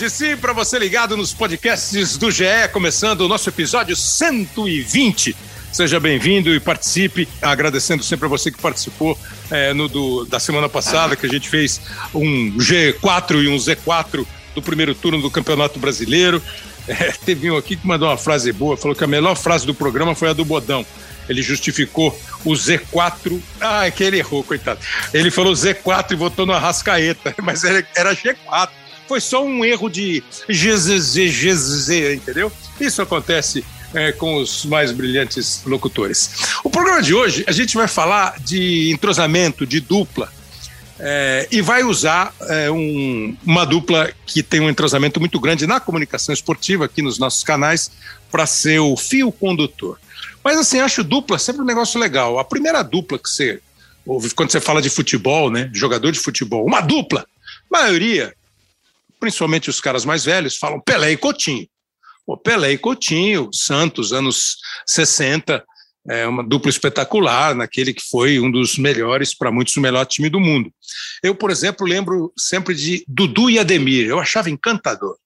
Hoje sim, para você ligado nos podcasts do GE, começando o nosso episódio 120. Seja bem-vindo e participe. Agradecendo sempre a você que participou é, no do, da semana passada, que a gente fez um G4 e um Z4 do primeiro turno do Campeonato Brasileiro. É, teve um aqui que mandou uma frase boa, falou que a melhor frase do programa foi a do Bodão. Ele justificou o Z4. Ah, é que ele errou, coitado. Ele falou Z4 e votou no Arrascaeta, mas era, era G4 foi só um erro de GZZ, entendeu? Isso acontece é, com os mais brilhantes locutores. O programa de hoje, a gente vai falar de entrosamento, de dupla, é, e vai usar é, um, uma dupla que tem um entrosamento muito grande na comunicação esportiva, aqui nos nossos canais, para ser o fio condutor. Mas assim, acho dupla sempre um negócio legal. A primeira dupla que você ouve quando você fala de futebol, né? Jogador de futebol, uma dupla. A maioria principalmente os caras mais velhos, falam Pelé e Coutinho. Pô, Pelé e Coutinho, Santos, anos 60, é uma dupla espetacular, naquele que foi um dos melhores, para muitos, o melhor time do mundo. Eu, por exemplo, lembro sempre de Dudu e Ademir, eu achava encantador.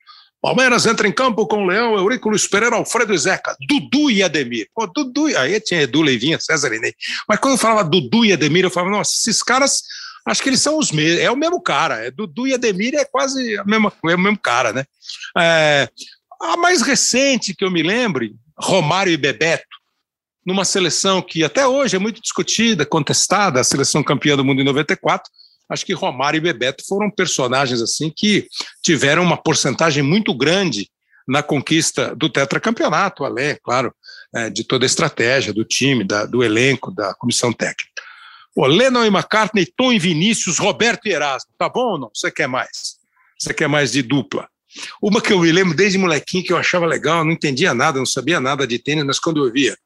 Palmeiras entra em campo com Leão, Eurico Luiz Pereira, Alfredo e Zeca, Dudu e Ademir. Pô, Dudu, aí tinha Edu Leivinha, César Inei. Mas quando eu falava Dudu e Ademir, eu falava, nossa, esses caras acho que eles são os mesmos, é o mesmo cara. É Dudu e Ademir é quase a mesma, é o mesmo cara, né? É, a mais recente que eu me lembre, Romário e Bebeto, numa seleção que até hoje é muito discutida, contestada, a seleção campeã do mundo em 94. Acho que Romário e Bebeto foram personagens assim que tiveram uma porcentagem muito grande na conquista do tetracampeonato, além, claro, é, de toda a estratégia do time, da, do elenco, da comissão técnica. Pô, Lennon e McCartney, Tom e Vinícius, Roberto e Erasmo. Tá bom ou não? Você quer mais? Você quer mais de dupla? Uma que eu me lembro desde molequinho que eu achava legal, não entendia nada, não sabia nada de tênis, mas quando eu via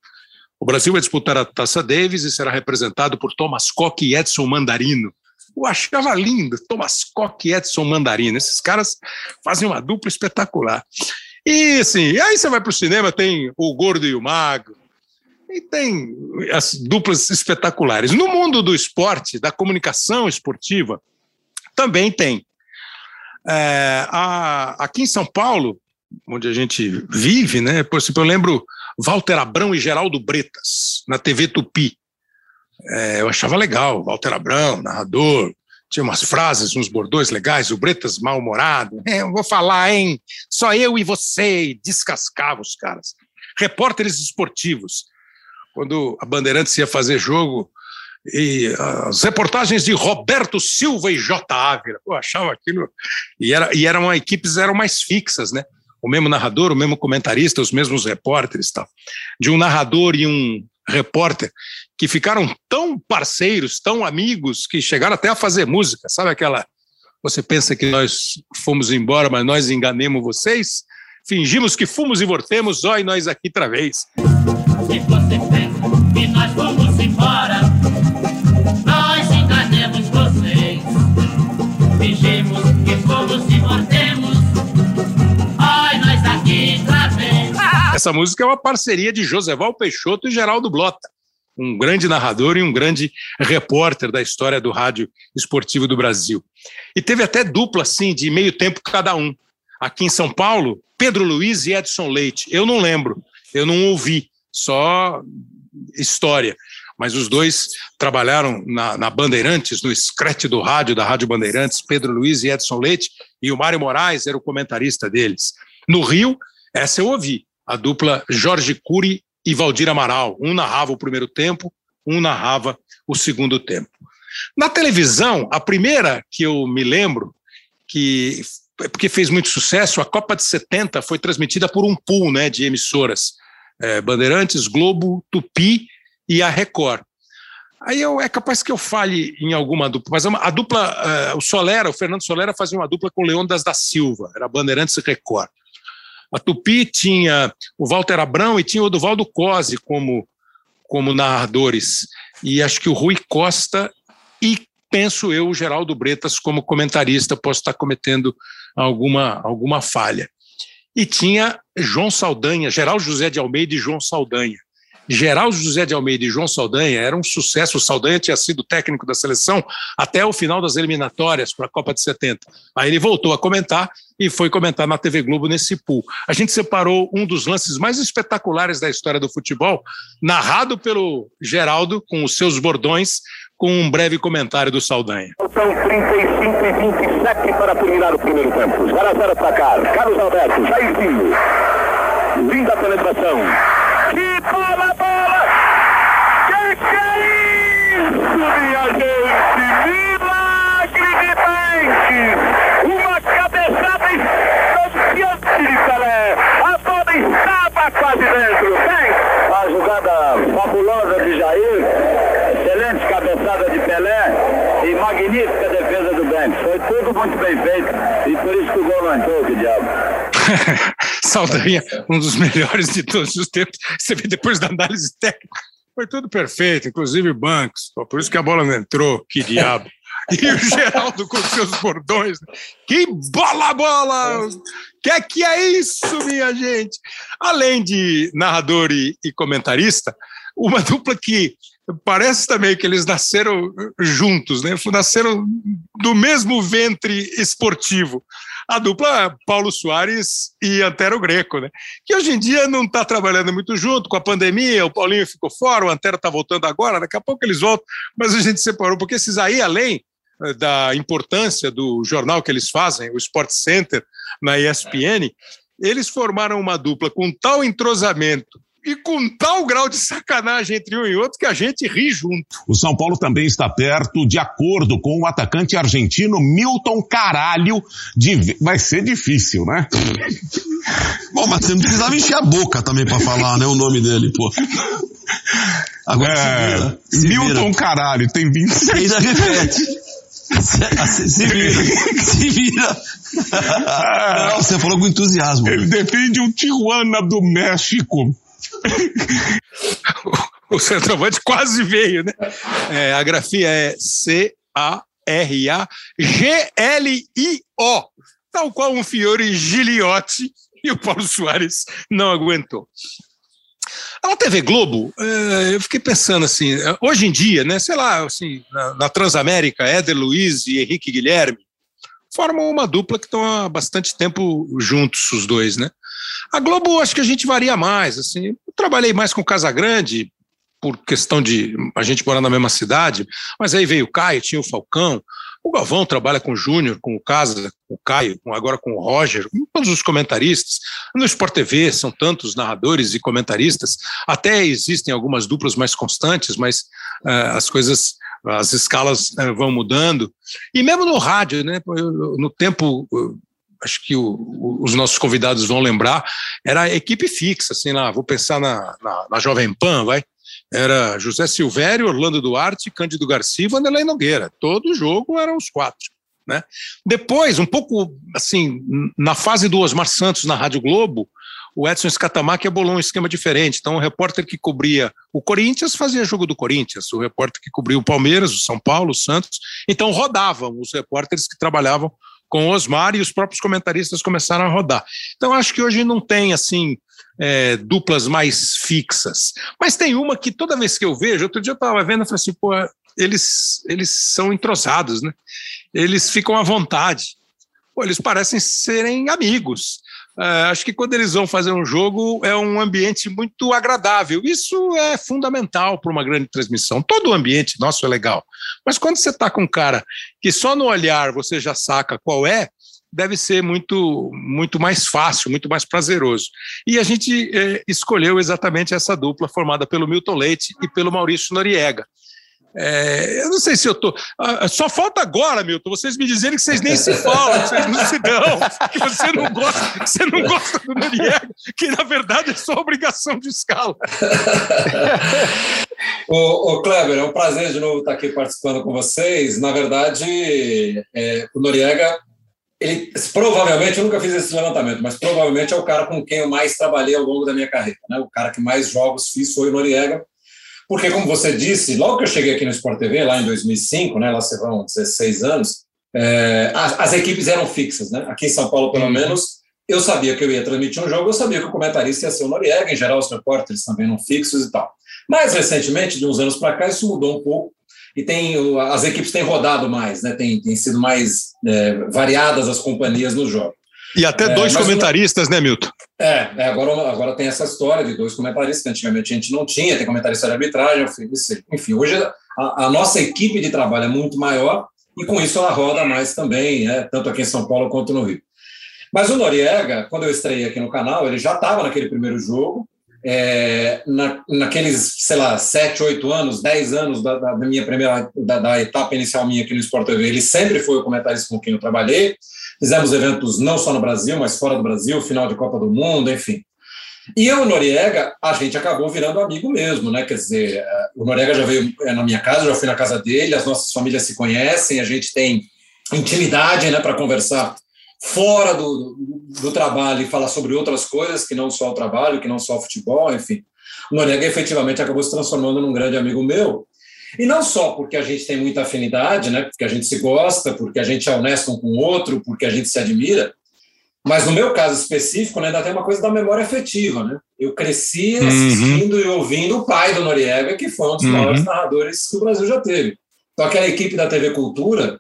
o Brasil vai disputar a Taça Davis e será representado por Thomas Koch e Edson Mandarino. Eu achava lindo, Thomas Koch e Edson Mandarino. Esses caras fazem uma dupla espetacular. E assim, aí você vai para o cinema, tem o gordo e o magro, e tem as duplas espetaculares. No mundo do esporte, da comunicação esportiva, também tem. É, a, aqui em São Paulo, onde a gente vive, né? Por exemplo, eu lembro Walter Abrão e Geraldo Bretas, na TV Tupi. É, eu achava legal, Walter Abrão, narrador, tinha umas frases, uns bordões legais, o Bretas mal-humorado. É, eu vou falar, hein? Só eu e você, descascava os caras. Repórteres esportivos quando a Bandeirantes ia fazer jogo, e as reportagens de Roberto Silva e J. Ávila, eu achava aquilo, e, era, e eram equipes eram mais fixas, né? O mesmo narrador, o mesmo comentarista, os mesmos repórteres, tal. De um narrador e um repórter que ficaram tão parceiros, tão amigos, que chegaram até a fazer música, sabe aquela? Você pensa que nós fomos embora, mas nós enganemos vocês? Fingimos que fomos e voltemos, ó, e nós aqui outra vez. Se você nós fomos embora, nós vocês. Fingimos que ó, nós aqui. Essa música é uma parceria de Joseval Peixoto e Geraldo Blota um grande narrador e um grande repórter da história do rádio esportivo do Brasil. E teve até dupla, assim, de meio tempo cada um. Aqui em São Paulo, Pedro Luiz e Edson Leite. Eu não lembro, eu não ouvi, só história. Mas os dois trabalharam na, na Bandeirantes, no scratch do rádio, da Rádio Bandeirantes, Pedro Luiz e Edson Leite, e o Mário Moraes era o comentarista deles. No Rio, essa eu ouvi, a dupla Jorge Cury e Valdir Amaral. Um narrava o primeiro tempo, um narrava o segundo tempo. Na televisão, a primeira que eu me lembro, que porque fez muito sucesso, a Copa de 70 foi transmitida por um pool né, de emissoras, é, Bandeirantes, Globo, Tupi e a Record. Aí eu, é capaz que eu fale em alguma dupla, mas a dupla, uh, o Solera, o Fernando Solera fazia uma dupla com o Leônidas da Silva, era Bandeirantes e Record. A Tupi tinha o Walter Abrão e tinha o Duvaldo Cosi como, como narradores. E acho que o Rui Costa e penso eu, o Geraldo Bretas, como comentarista, posso estar cometendo alguma, alguma falha. E tinha João Saldanha, Geral José de Almeida e João Saldanha, Geraldo José de Almeida e João Saldanha era um sucesso. O Saldanha tinha sido técnico da seleção até o final das eliminatórias para a Copa de 70. Aí ele voltou a comentar e foi comentar na TV Globo nesse pool. A gente separou um dos lances mais espetaculares da história do futebol, narrado pelo Geraldo, com os seus bordões, com um breve comentário do Saldanha. São 35 e 27 para terminar o primeiro tempo. 0 a 0 para cá. Carlos Alberto, Jairzinho. Linda penetração. Que bola, bola! Que que é isso, minha gente? Milagre de Banks! Uma cabeçada estonteante de Pelé. A bola estava quase dentro. Banks! A jogada fabulosa de Jair. Excelente cabeçada de Magnífica defesa do Banks. Foi tudo muito bem feito. E por isso que o gol não entrou, que diabo. Saldanha, um dos melhores de todos os tempos. Você vê depois da análise técnica, foi tudo perfeito, inclusive bancos. Por isso que a bola não entrou, que diabo. E o Geraldo com seus bordões. Que bola, bola! Que é que é isso, minha gente? Além de narrador e, e comentarista, uma dupla que parece também que eles nasceram juntos, né? Nasceram do mesmo ventre esportivo a dupla Paulo Soares e Antero Greco, né? Que hoje em dia não está trabalhando muito junto com a pandemia, o Paulinho ficou fora, o Antero está voltando agora, daqui a pouco eles voltam, mas a gente separou, porque esses aí, além eh, da importância do jornal que eles fazem, o Sport Center, na ESPN, eles formaram uma dupla com tal entrosamento e com tal grau de sacanagem entre um e outro que a gente ri junto. O São Paulo também está perto, de acordo com o atacante argentino Milton Caralho, de... vai ser difícil, né? Bom, mas você não precisava encher a boca também para falar, né, o nome dele, pô. Agora é, se vira, se Milton vira. Caralho, tem 26 Ainda repete. Se, se vira, se vira. Não, você falou com entusiasmo. Ele defende o Tijuana do México. O centroavante quase veio, né? É, a grafia é C-A-R-A-G-L-I-O, tal qual um Fiore Giliotti, e o Paulo Soares não aguentou. A TV Globo, é, eu fiquei pensando assim, hoje em dia, né, sei lá, assim, na Transamérica, Éder Luiz e Henrique Guilherme formam uma dupla que estão há bastante tempo juntos, os dois, né? A Globo, acho que a gente varia mais. Assim, trabalhei mais com Casa Grande, por questão de a gente morar na mesma cidade, mas aí veio o Caio, tinha o Falcão. O Galvão trabalha com o Júnior, com o Casa, com o Caio, agora com o Roger, com todos os comentaristas. No Sport TV são tantos narradores e comentaristas, até existem algumas duplas mais constantes, mas uh, as coisas, as escalas uh, vão mudando. E mesmo no rádio, né, no tempo acho que o, os nossos convidados vão lembrar, era a equipe fixa, assim lá, vou pensar na, na, na Jovem Pan, vai, era José Silvério, Orlando Duarte, Cândido Garcia e Vanderlei Nogueira, todo jogo eram os quatro. Né? Depois, um pouco assim, na fase do Osmar Santos na Rádio Globo, o Edson Scatamac bolou um esquema diferente. Então, o repórter que cobria o Corinthians fazia jogo do Corinthians, o repórter que cobria o Palmeiras, o São Paulo, o Santos. Então, rodavam os repórteres que trabalhavam com o Osmar e os próprios comentaristas começaram a rodar. Então, acho que hoje não tem, assim, é, duplas mais fixas. Mas tem uma que toda vez que eu vejo, outro dia eu estava vendo e falei assim, pô, eles, eles são entrosados, né? Eles ficam à vontade. Pô, eles parecem serem amigos. Uh, acho que quando eles vão fazer um jogo é um ambiente muito agradável. Isso é fundamental para uma grande transmissão. Todo o ambiente nosso é legal. Mas quando você está com um cara que só no olhar você já saca qual é, deve ser muito, muito mais fácil, muito mais prazeroso. E a gente eh, escolheu exatamente essa dupla formada pelo Milton Leite e pelo Maurício Noriega. É, eu não sei se eu tô. Ah, só falta agora, Milton, vocês me dizerem que vocês nem se falam, que vocês não se dão, que você não gosta, você não gosta do Noriega, que na verdade é sua obrigação de escala. ô, Kleber, é um prazer de novo estar aqui participando com vocês. Na verdade, é, o Noriega, ele provavelmente, eu nunca fiz esse levantamento, mas provavelmente é o cara com quem eu mais trabalhei ao longo da minha carreira. Né? O cara que mais jogos fiz foi o Noriega porque, como você disse, logo que eu cheguei aqui no Sport TV, lá em 2005, né, lá se vão 16 anos, é, as, as, equipes eram fixas. Né? Aqui em São Paulo, pelo uhum. menos, eu sabia que eu ia transmitir um jogo, eu sabia que o comentarista ia ser o Noriega, em geral os repórteres também não fixos e tal. Mas recentemente, de uns anos para cá, isso mudou um pouco e tem as equipes têm rodado mais, né? Tem, tem sido mais é, variadas as companhias no jogo. E até é, dois comentaristas, né, Milton? É, é, agora, agora tem essa história de dois comentaristas, que antigamente a gente não tinha, tem comentarista de arbitragem, enfim, hoje a, a, nossa equipe de trabalho é muito maior e com isso ela roda mais também, né, tanto aqui em São Paulo quanto no Rio. Mas o Noriega, quando eu estreiei aqui no canal, ele já estava naquele primeiro jogo, é, na, naqueles, sei lá, sete, oito anos, dez anos da, da minha primeira, da, da, etapa inicial minha aqui no Sport TV, ele sempre foi o comentarista com quem eu trabalhei. Fizemos eventos não só no Brasil, mas fora do Brasil, final de Copa do Mundo, enfim. E eu, Noriega, a gente acabou virando amigo mesmo, né? Quer dizer, o Noriega já veio é, na minha casa, já fui na casa dele, as nossas famílias se conhecem, a gente tem intimidade, né, para conversar fora do, do, do, trabalho e falar sobre outras coisas que não só o trabalho, que não só o futebol, enfim. O Noriega efetivamente acabou se transformando num grande amigo meu. E não só porque a gente tem muita afinidade, né, porque a gente se gosta, porque a gente é honesto um com o outro, porque a gente se admira, mas no meu caso específico, né, ainda tem uma coisa da memória afetiva. Né? Eu cresci uhum. assistindo uhum. e ouvindo o pai do Noriega, que foi um dos uhum. maiores narradores que o Brasil já teve. Então, aquela equipe da TV Cultura,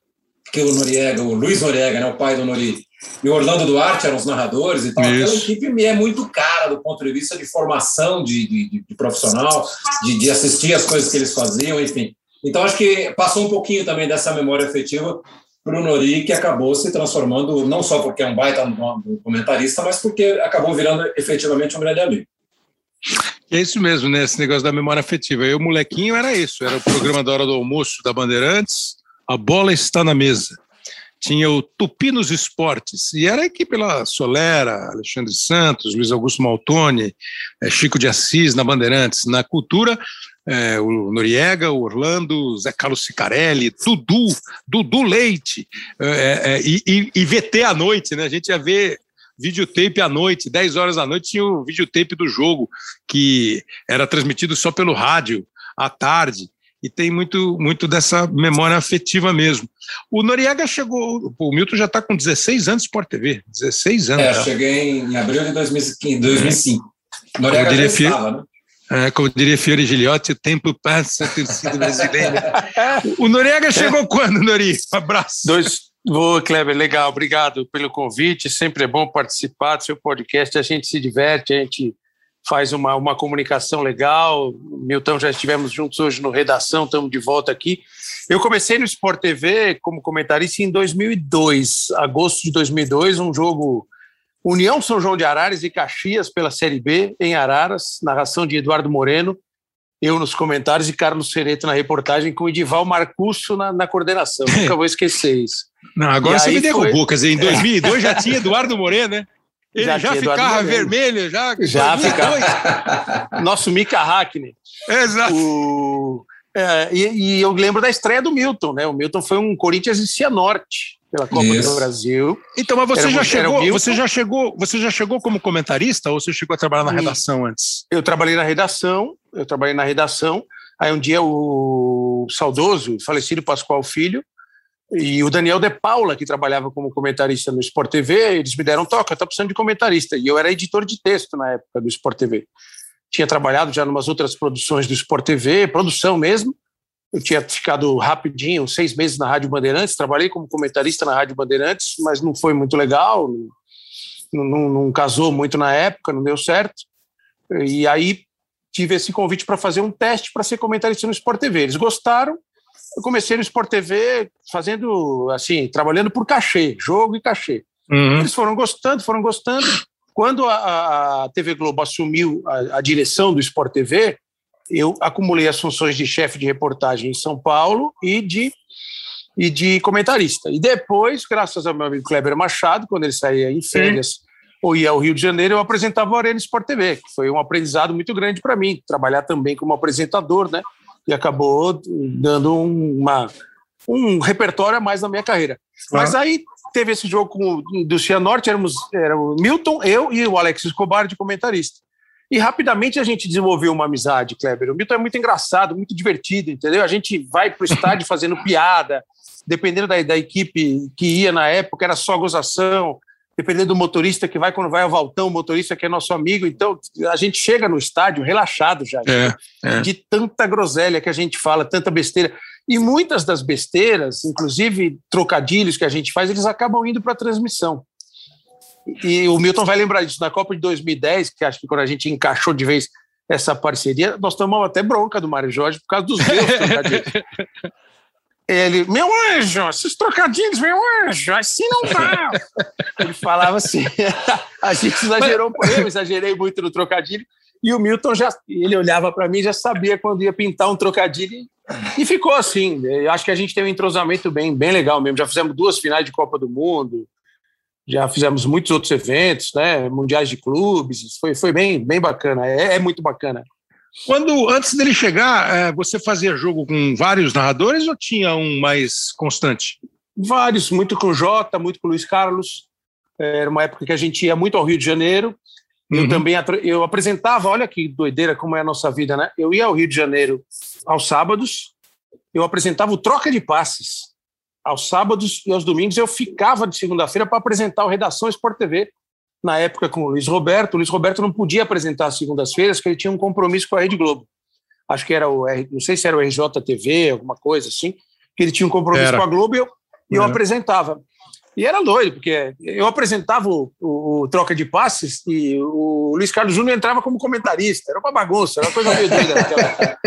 que o Noriega, o Luiz Noriega, né, o pai do Nori, e o Orlando Duarte eram os narradores e tal. Isso. Aquela equipe me é muito cara do ponto de vista de formação de, de, de profissional, de, de, assistir as coisas que eles faziam, enfim. Então, acho que passou um pouquinho também dessa memória afetiva para o Nori, que acabou se transformando, não só porque é um baita comentarista, mas porque acabou virando efetivamente um grande amigo. É isso mesmo, né? Esse negócio da memória afetiva. Eu, molequinho, era isso. Era o programa da hora do almoço da Bandeirantes, a bola está na mesa tinha o Tupi nos Esportes, e era a equipe lá, Solera, Alexandre Santos, Luiz Augusto Maltoni, é, Chico de Assis na Bandeirantes, na Cultura, é, o Noriega, o Orlando, Zé Carlos Sicarelli, Dudu, Dudu Leite, é, é, e, e, e VT à noite, né? A gente ia ver videotape à noite, 10 horas da noite tinha o videotape do jogo, que era transmitido só pelo rádio à tarde e tem muito, muito dessa memória afetiva mesmo. O Noriega chegou, o Milton já está com 16 anos de Sport TV, 16 anos. É, já. cheguei em abril de 2005. 2005. Noriega já estava, né? É, como diria Fiore Giliotti, o tempo passa, a torcida brasileira. o Noriega chegou quando, Nori? Um abraço. Dois, Boa, Kleber, legal, obrigado pelo convite. Sempre é bom participar do seu podcast. A gente se diverte, a gente faz uma, uma comunicação legal. Milton, já estivemos juntos hoje no Redação, estamos de volta aqui. Eu comecei no Sport TV como comentarista em 2002, agosto de 2002, um jogo União São João de Araras e Caxias pela Série B em Araras, narração de Eduardo Moreno, eu nos comentários e Carlos Ferreira na reportagem com o Edival Marcusso na, na coordenação. Nunca vou esquecer isso. Não, agora e você me derrubou, foi... quer dizer, em 2002 já tinha Eduardo Moreno, né? Ele já, já ficava vermelho, já. Já ficava. Nosso Mika Hackney. Exato. O... É, e, e, eu lembro da estreia do Milton, né? O Milton foi um Corinthians e Cianorte pela Copa Isso. do Brasil. Então, mas você era, já chegou, você já chegou, você já chegou como comentarista ou você chegou a trabalhar na redação antes? Eu trabalhei na redação, eu trabalhei na redação. Aí um dia o saudoso, falecido Pascoal Filho, e o Daniel De Paula, que trabalhava como comentarista no Sport TV, eles me deram toca, estou precisando de comentarista. E eu era editor de texto na época do Sport TV. Tinha trabalhado já em umas outras produções do Sport TV, produção mesmo. Eu tinha ficado rapidinho, seis meses na Rádio Bandeirantes, trabalhei como comentarista na Rádio Bandeirantes, mas não foi muito legal, não, não, não casou muito na época, não deu certo. E aí tive esse convite para fazer um teste para ser comentarista no Sport TV. Eles gostaram, eu comecei no Sport TV fazendo, assim, trabalhando por cachê, jogo e cachê. Uhum. Eles foram gostando, foram gostando. Quando a, a TV Globo assumiu a, a, direção do Sport TV, eu acumulei as funções de chefe de reportagem em São Paulo e de, e de comentarista. E depois, graças ao meu amigo Kleber Machado, quando ele saía em férias ou ia ao Rio de Janeiro, eu apresentava o Arena Sport TV, que foi um aprendizado muito grande para mim, trabalhar também como apresentador, né? E acabou dando uma, um repertório a mais na minha carreira. Mas aí teve esse jogo com, do Cianorte, éramos era o Milton, eu e o Alex Escobar de comentarista. E rapidamente a gente desenvolveu uma amizade, Kleber. O Milton é muito engraçado, muito divertido, entendeu? A gente vai para o estádio fazendo piada, dependendo da, da equipe que ia na época, era só gozação. Dependendo do motorista que vai, quando vai ao Valtão, o motorista que é nosso amigo. Então, a gente chega no estádio relaxado já, É, é. de tanta groselha que a gente fala, tanta besteira. E muitas das besteiras, inclusive trocadilhos que a gente faz, eles acabam indo para a transmissão. E o Milton vai lembrar disso. Na Copa de 2010, que acho que quando a gente encaixou de vez essa parceria, nós tomamos até bronca do Mário Jorge por causa dos meus trocadilhos. Ele, meu anjo, esses trocadilhos, meu anjo, assim não dá. Ele falava assim, a gente exagerou, eu exagerei muito no trocadilho, e o Milton já, ele olhava para mim já sabia quando ia pintar um trocadilho, e ficou assim. Eu acho que a gente tem um entrosamento bem, bem legal mesmo. Já fizemos duas finais de Copa do Mundo, já fizemos muitos outros eventos, né, mundiais de clubes, foi, foi bem, bem bacana, é, é muito bacana. Quando, antes dele chegar, é, você fazia jogo com vários narradores ou tinha um mais constante? Vários, muito com o Jota, muito com o Luiz Carlos. Era uma época que a gente ia muito ao Rio de Janeiro. Eu Uhum. também eu apresentava, olha que doideira como é a nossa vida, né? Eu ia ao Rio de Janeiro aos sábados, eu apresentava o troca de passes. Aos sábados e aos domingos eu ficava de segunda-feira para apresentar o Redação Sport TV, na época com o Luiz Roberto. O Luiz Roberto não podia apresentar às segundas-feiras, porque ele tinha um compromisso com a Rede Globo. Acho que era o, R- não sei se era o RJTV, alguma coisa assim, que ele tinha um compromisso Era. com a Globo e eu, e eu apresentava. E era doido, porque eu apresentava o, o- o troca de passes e o Luiz Carlos Júnior entrava como comentarista. Era uma bagunça, era uma coisa meio doida. naquela.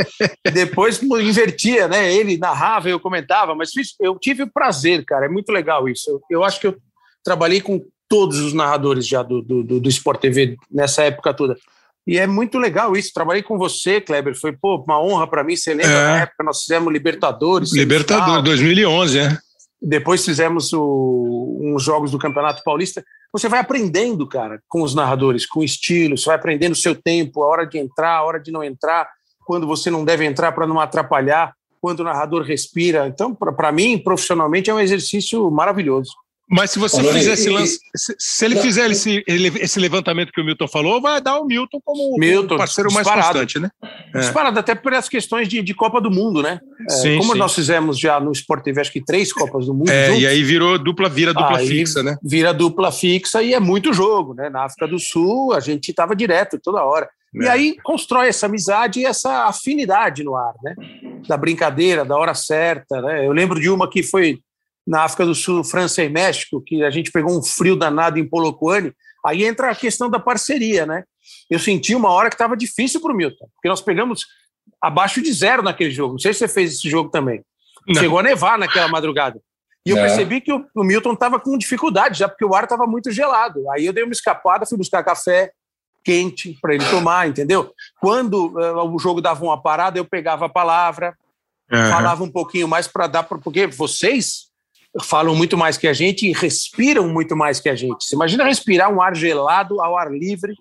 Depois invertia, né? Ele narrava, eu comentava, mas eu tive o prazer, cara. É muito legal isso. Eu, eu acho que eu trabalhei com todos os narradores já do, do, do, Sport TV nessa época toda. E é muito legal isso. Trabalhei com você, Kleber. Foi pô, uma honra para mim. Você lembra É. na época nós fizemos Libertadores. Libertadores, semifinal. 2011, né? Depois fizemos o- uns jogos do Campeonato Paulista. Você vai aprendendo, cara, com os narradores, com o estilo, você vai aprendendo o seu tempo, a hora de entrar, a hora de não entrar, quando você não deve entrar para não atrapalhar, quando o narrador respira. Então, para mim, profissionalmente, é um exercício maravilhoso. Mas se você fizer esse e- lance, se, se ele Não, fizer e- esse, ele- esse levantamento que o Milton falou, vai dar o Milton como Milton, o parceiro mais disparado. constante, né? É. Disparado até por essas questões de, de Copa do Mundo, né? É, Sim, como sim. nós fizemos já no Sport TV, acho que três Copas do Mundo. É, juntos, e aí virou dupla, vira dupla Aí fixa, né? Vira dupla fixa e é muito jogo, né? Na África do Sul, a gente estava direto toda hora. E É. aí constrói essa amizade e essa afinidade no ar, né? Da brincadeira, da hora certa, né? Eu lembro de uma que foi na África do Sul, França e México, que a gente pegou um frio danado em Polokwane. Aí entra a questão da parceria, né? Eu senti uma hora que estava difícil para o Milton, porque nós pegamos abaixo de zero naquele jogo. Não sei se você fez esse jogo também. Não. Chegou a nevar naquela madrugada. E eu É. percebi que o, o Milton estava com dificuldade, já porque o ar estava muito gelado. Aí eu dei uma escapada, fui buscar café quente para ele tomar, entendeu? Quando eh, o jogo dava uma parada, eu pegava a palavra, Aham. falava um pouquinho mais para dar, pra, porque vocês falam muito mais que a gente e respiram muito mais que a gente. Você imagina respirar um ar gelado ao ar livre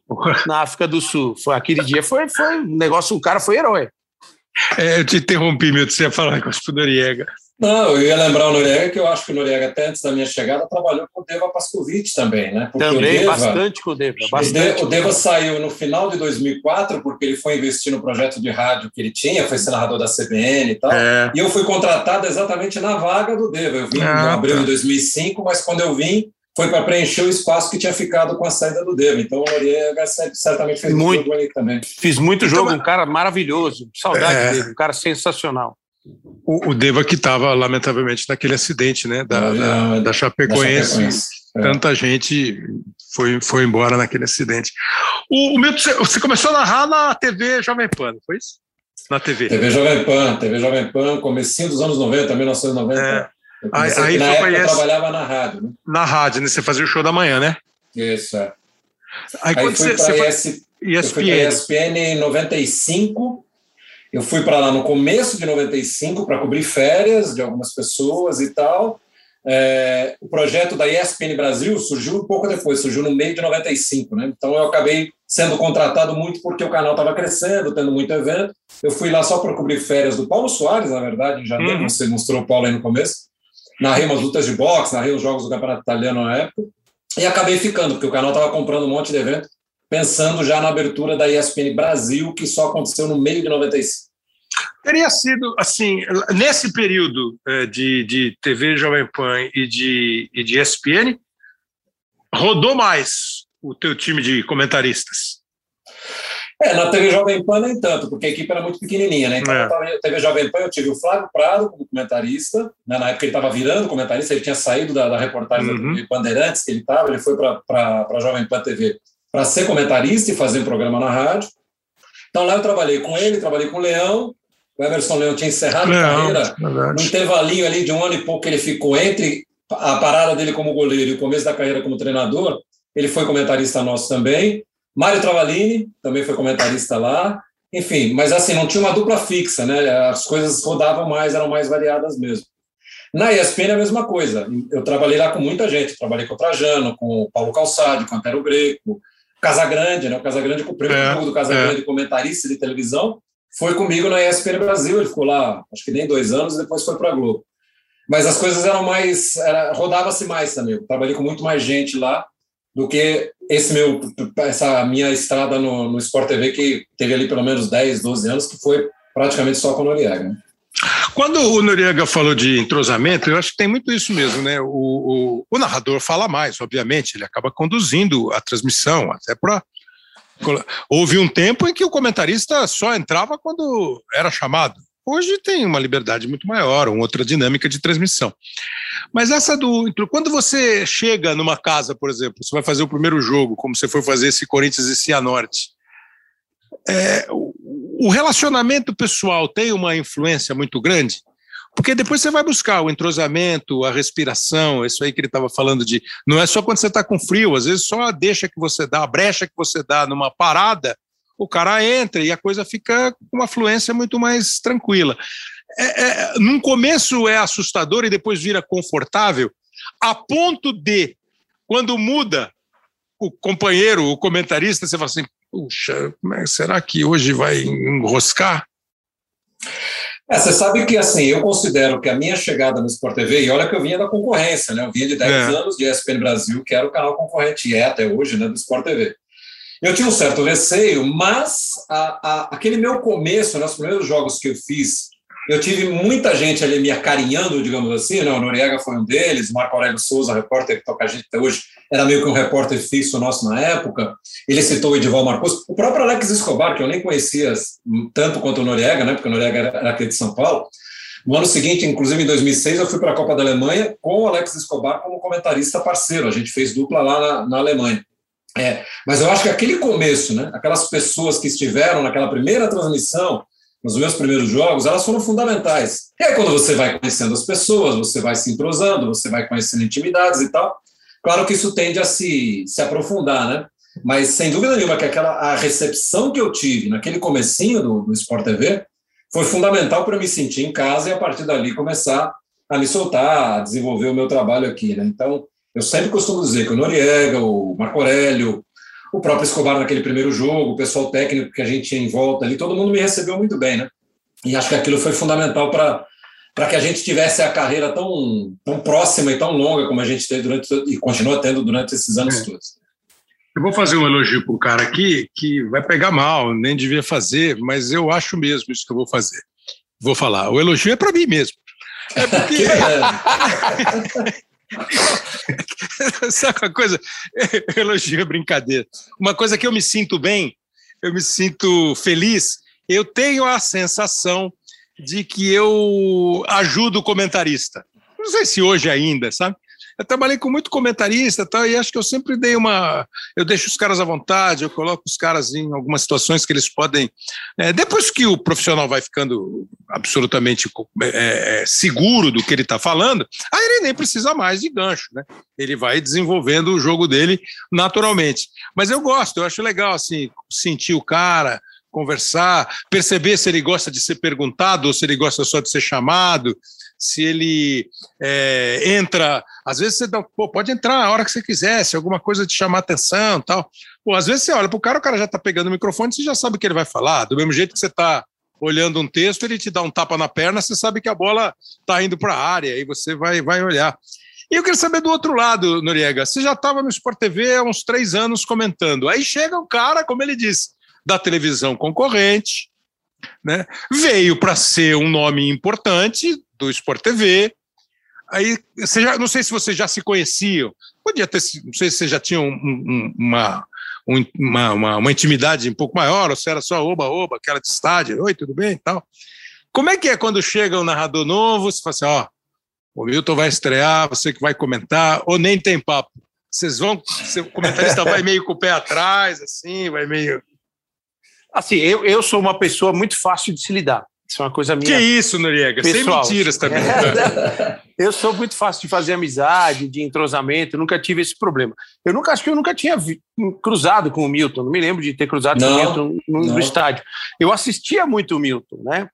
na África do Sul. Foi, aquele dia foi, foi um negócio, o cara foi herói. É, eu te interrompi, Milton, você ia falar com o Noriega. Não, eu ia lembrar o Noriega, que eu acho que o Noriega, até antes da minha chegada, trabalhou com o Deva Pascovitch também, né? Porque Também, Deva, bastante com o Deva. Bastante. o Deva saiu no final de 2004, porque ele foi investir no projeto de rádio que ele tinha, foi ser narrador da CBN e tal. É. E eu fui contratado exatamente na vaga do Deva. Eu vim Ah, em abril tá. de 2005, mas quando eu vim, foi para preencher o espaço que tinha ficado com a saída do Deva. Então o Noriega certamente fez Muito. muito jogo ali também. Fiz muito Então, jogo, mas- um cara maravilhoso. Saudade É. dele, um cara sensacional. O, o Deva que estava, lamentavelmente, naquele acidente, né? Da, No da, avião, da Da Chapecoense. Chapecoense. É. Tanta gente foi, foi embora naquele acidente. O, o Milton, você- começou a narrar na TV Jovem Pan, foi isso? Na TV. TV Jovem Pan, TV Jovem Pan, comecinho dos anos 90, 1990. É. Aí- aí na foi época pra eu trabalhava na rádio, né? Na rádio, né? Você fazia o show da manhã, né? Isso, é. Aí, Aí quando fui você, você foi ES, eu fui ESPN. ESPN em 95. Eu fui para lá no começo de 95 para cobrir férias de algumas pessoas e tal. É, o projeto da ESPN Brasil surgiu um pouco depois, surgiu no meio de 95, né? Então eu acabei sendo contratado muito porque o canal estava crescendo, tendo muito evento. Eu fui lá só para cobrir férias do Paulo Soares, na verdade, em janeiro. Uhum. Você mostrou o Paulo aí no começo. Narrei umas lutas de boxe, narrei os jogos do Campeonato Italiano na época. E acabei ficando, porque o canal estava comprando um monte de evento, pensando já na abertura da ESPN Brasil, que só aconteceu no meio de 95. Teria sido, assim, nesse período eh, de, de TV Jovem Pan e de, e de ESPN, rodou mais o teu time de comentaristas? É, na TV Jovem Pan nem tanto, porque a equipe era muito pequenininha, né? Então, é. na TV Jovem Pan eu tive o Flávio Prado como comentarista, né? na época ele estava virando comentarista, ele tinha saído da, da reportagem uhum. da Bandeirantes que ele estava, ele foi para a Jovem Pan TV para ser comentarista e fazer um programa na rádio. Então lá eu trabalhei com ele, trabalhei com o Leão, o Emerson Leão tinha encerrado Leão, a carreira, verdade. um intervalinho ali de um ano e pouco que ele ficou entre a parada dele como goleiro e o começo da carreira como treinador, ele foi comentarista nosso também. Mário Travalini também foi comentarista lá. Enfim, mas assim, não tinha uma dupla fixa, né? As coisas rodavam mais, eram mais variadas mesmo. Na ESPN é a mesma coisa. Eu trabalhei lá com muita gente. Trabalhei com o Trajano, com o Paulo Calçade, com o Antero Greco, Casagrande, né? O Casagrande, o primeiro é, do Casagrande, é. comentarista de televisão, foi comigo na ESPN Brasil. Ele ficou lá, acho que nem dois anos, e depois foi para a Globo. Mas as coisas eram mais. Era, Rodava-se mais também. Eu trabalhei com muito mais gente lá do que esse meu, essa minha estrada no, no Sport TV, que teve ali pelo menos 10, 12 anos, que foi praticamente só com o Noriega. Né? Quando o Noriega falou de entrosamento, eu acho que tem muito isso mesmo, né? O, o, o narrador fala mais, obviamente, ele acaba conduzindo a transmissão, até para. Houve um tempo em que o comentarista só entrava quando era chamado. Hoje tem uma liberdade muito maior, uma outra dinâmica de transmissão. Mas essa do. Quando você chega numa casa, por exemplo, você vai fazer o primeiro jogo, como você foi fazer esse Corinthians e Cianorte, é, o relacionamento pessoal tem uma influência muito grande? Porque depois você vai buscar o entrosamento, a respiração, isso aí que ele estava falando de. Não é só quando você está com frio, às vezes só a deixa que você dá, a brecha que você dá numa parada, o cara entra e a coisa fica com uma fluência muito mais tranquila. É, é, num começo é assustador e depois vira confortável, a ponto de, quando muda o companheiro, o comentarista, você fala assim: puxa, é, será que hoje vai enroscar? É, você sabe que assim, eu considero que a minha chegada no Sport TV, e olha que eu vinha da concorrência, né? Eu vinha de 10 é. anos de ESPN Brasil, que era o canal concorrente, e é até hoje, né, do Sport TV. Eu tinha um certo receio, mas a, a, aquele meu começo, nos primeiros jogos que eu fiz, eu tive muita gente ali me acarinhando, digamos assim, né? o Noriega foi um deles, o Marco Aurélio Souza, repórter que toca a gente até hoje, era meio que um repórter fixo nosso na época, ele citou o Edival Marcos, o próprio Alex Escobar, que eu nem conhecia tanto quanto o Noriega, né? porque o Noriega era aqui de São Paulo, no ano seguinte, inclusive em 2006, eu fui para a Copa da Alemanha com o Alex Escobar como comentarista parceiro, a gente fez dupla lá na, na Alemanha. É, mas eu acho que aquele começo, né, aquelas pessoas que estiveram naquela primeira transmissão, nos meus primeiros jogos, elas foram fundamentais. E aí, quando você vai conhecendo as pessoas, você vai se entrosando, você vai conhecendo intimidades e tal, claro que isso tende a se, se aprofundar, né? Mas, sem dúvida nenhuma, que aquela, a recepção que eu tive naquele comecinho do, do Sport TV foi fundamental para me sentir em casa e, a partir dali, começar a me soltar, a desenvolver o meu trabalho aqui, né? Então, eu sempre costumo dizer que o Noriega, o Marco Aurélio, o próprio Escobar naquele primeiro jogo, o pessoal técnico que a gente tinha em volta ali, todo mundo me recebeu muito bem, né? E acho que aquilo foi fundamental para para que a gente tivesse a carreira tão, tão próxima e tão longa como a gente teve durante e continua tendo durante esses anos é. todos. Eu vou fazer um elogio para o cara aqui que vai pegar mal, nem devia fazer, mas eu acho mesmo isso que eu vou fazer. Vou falar. O elogio é para mim mesmo. É porque. Sabe uma coisa? Elogio é brincadeira. Uma coisa que eu me sinto bem, eu me sinto feliz, eu tenho a sensação de que eu ajudo o comentarista. Não sei se hoje ainda, sabe? Eu trabalhei com muito comentarista tal, e acho que eu sempre dei uma. Eu deixo os caras à vontade, eu coloco os caras em algumas situações que eles podem. É, depois que o profissional vai ficando absolutamente é, é seguro do que ele está falando, aí ele nem precisa mais de gancho, né? Ele vai desenvolvendo o jogo dele naturalmente. Mas eu gosto, eu acho legal assim, sentir o cara, conversar, perceber se ele gosta de ser perguntado ou se ele gosta só de ser chamado, se ele é, entra. Às vezes você dá, pô, pode entrar a hora que você quiser, se alguma coisa te chamar atenção tal. Pô, às vezes você olha para o cara, o cara já está pegando o microfone, você já sabe o que ele vai falar. Do mesmo jeito que você está olhando um texto, ele te dá um tapa na perna, você sabe que a bola está indo para a área, e você vai, vai olhar. E eu queria saber do outro lado, Noriega. Você já estava no Sport TV há uns três anos comentando. Aí chega um cara, como ele disse, da televisão concorrente, né? veio para ser um nome importante do Sport TV, Aí, você já, não sei se vocês já se conheciam, podia ter, não sei se vocês já tinham um, um, uma, um, uma, uma, intimidade um pouco maior, ou se era só oba-oba, aquela de estádio, oi, tudo bem e tal. Como é que é quando chega um narrador novo, você fala assim, ó, o Milton vai estrear, você que vai comentar, ou nem tem papo? Vocês vão, o comentarista vai meio com o pé atrás, assim, vai meio... Assim, eu, eu sou uma pessoa muito fácil de se lidar. Isso é uma coisa minha. Que isso, Noriega? Pessoal. Sem mentiras também. eu sou muito fácil de fazer amizade, de entrosamento, nunca tive esse problema. Eu nunca acho que eu nunca tinha vi, cruzado com o Milton, não me lembro de ter cruzado não, com o Milton no, no, estádio. Eu assistia muito o Milton, né?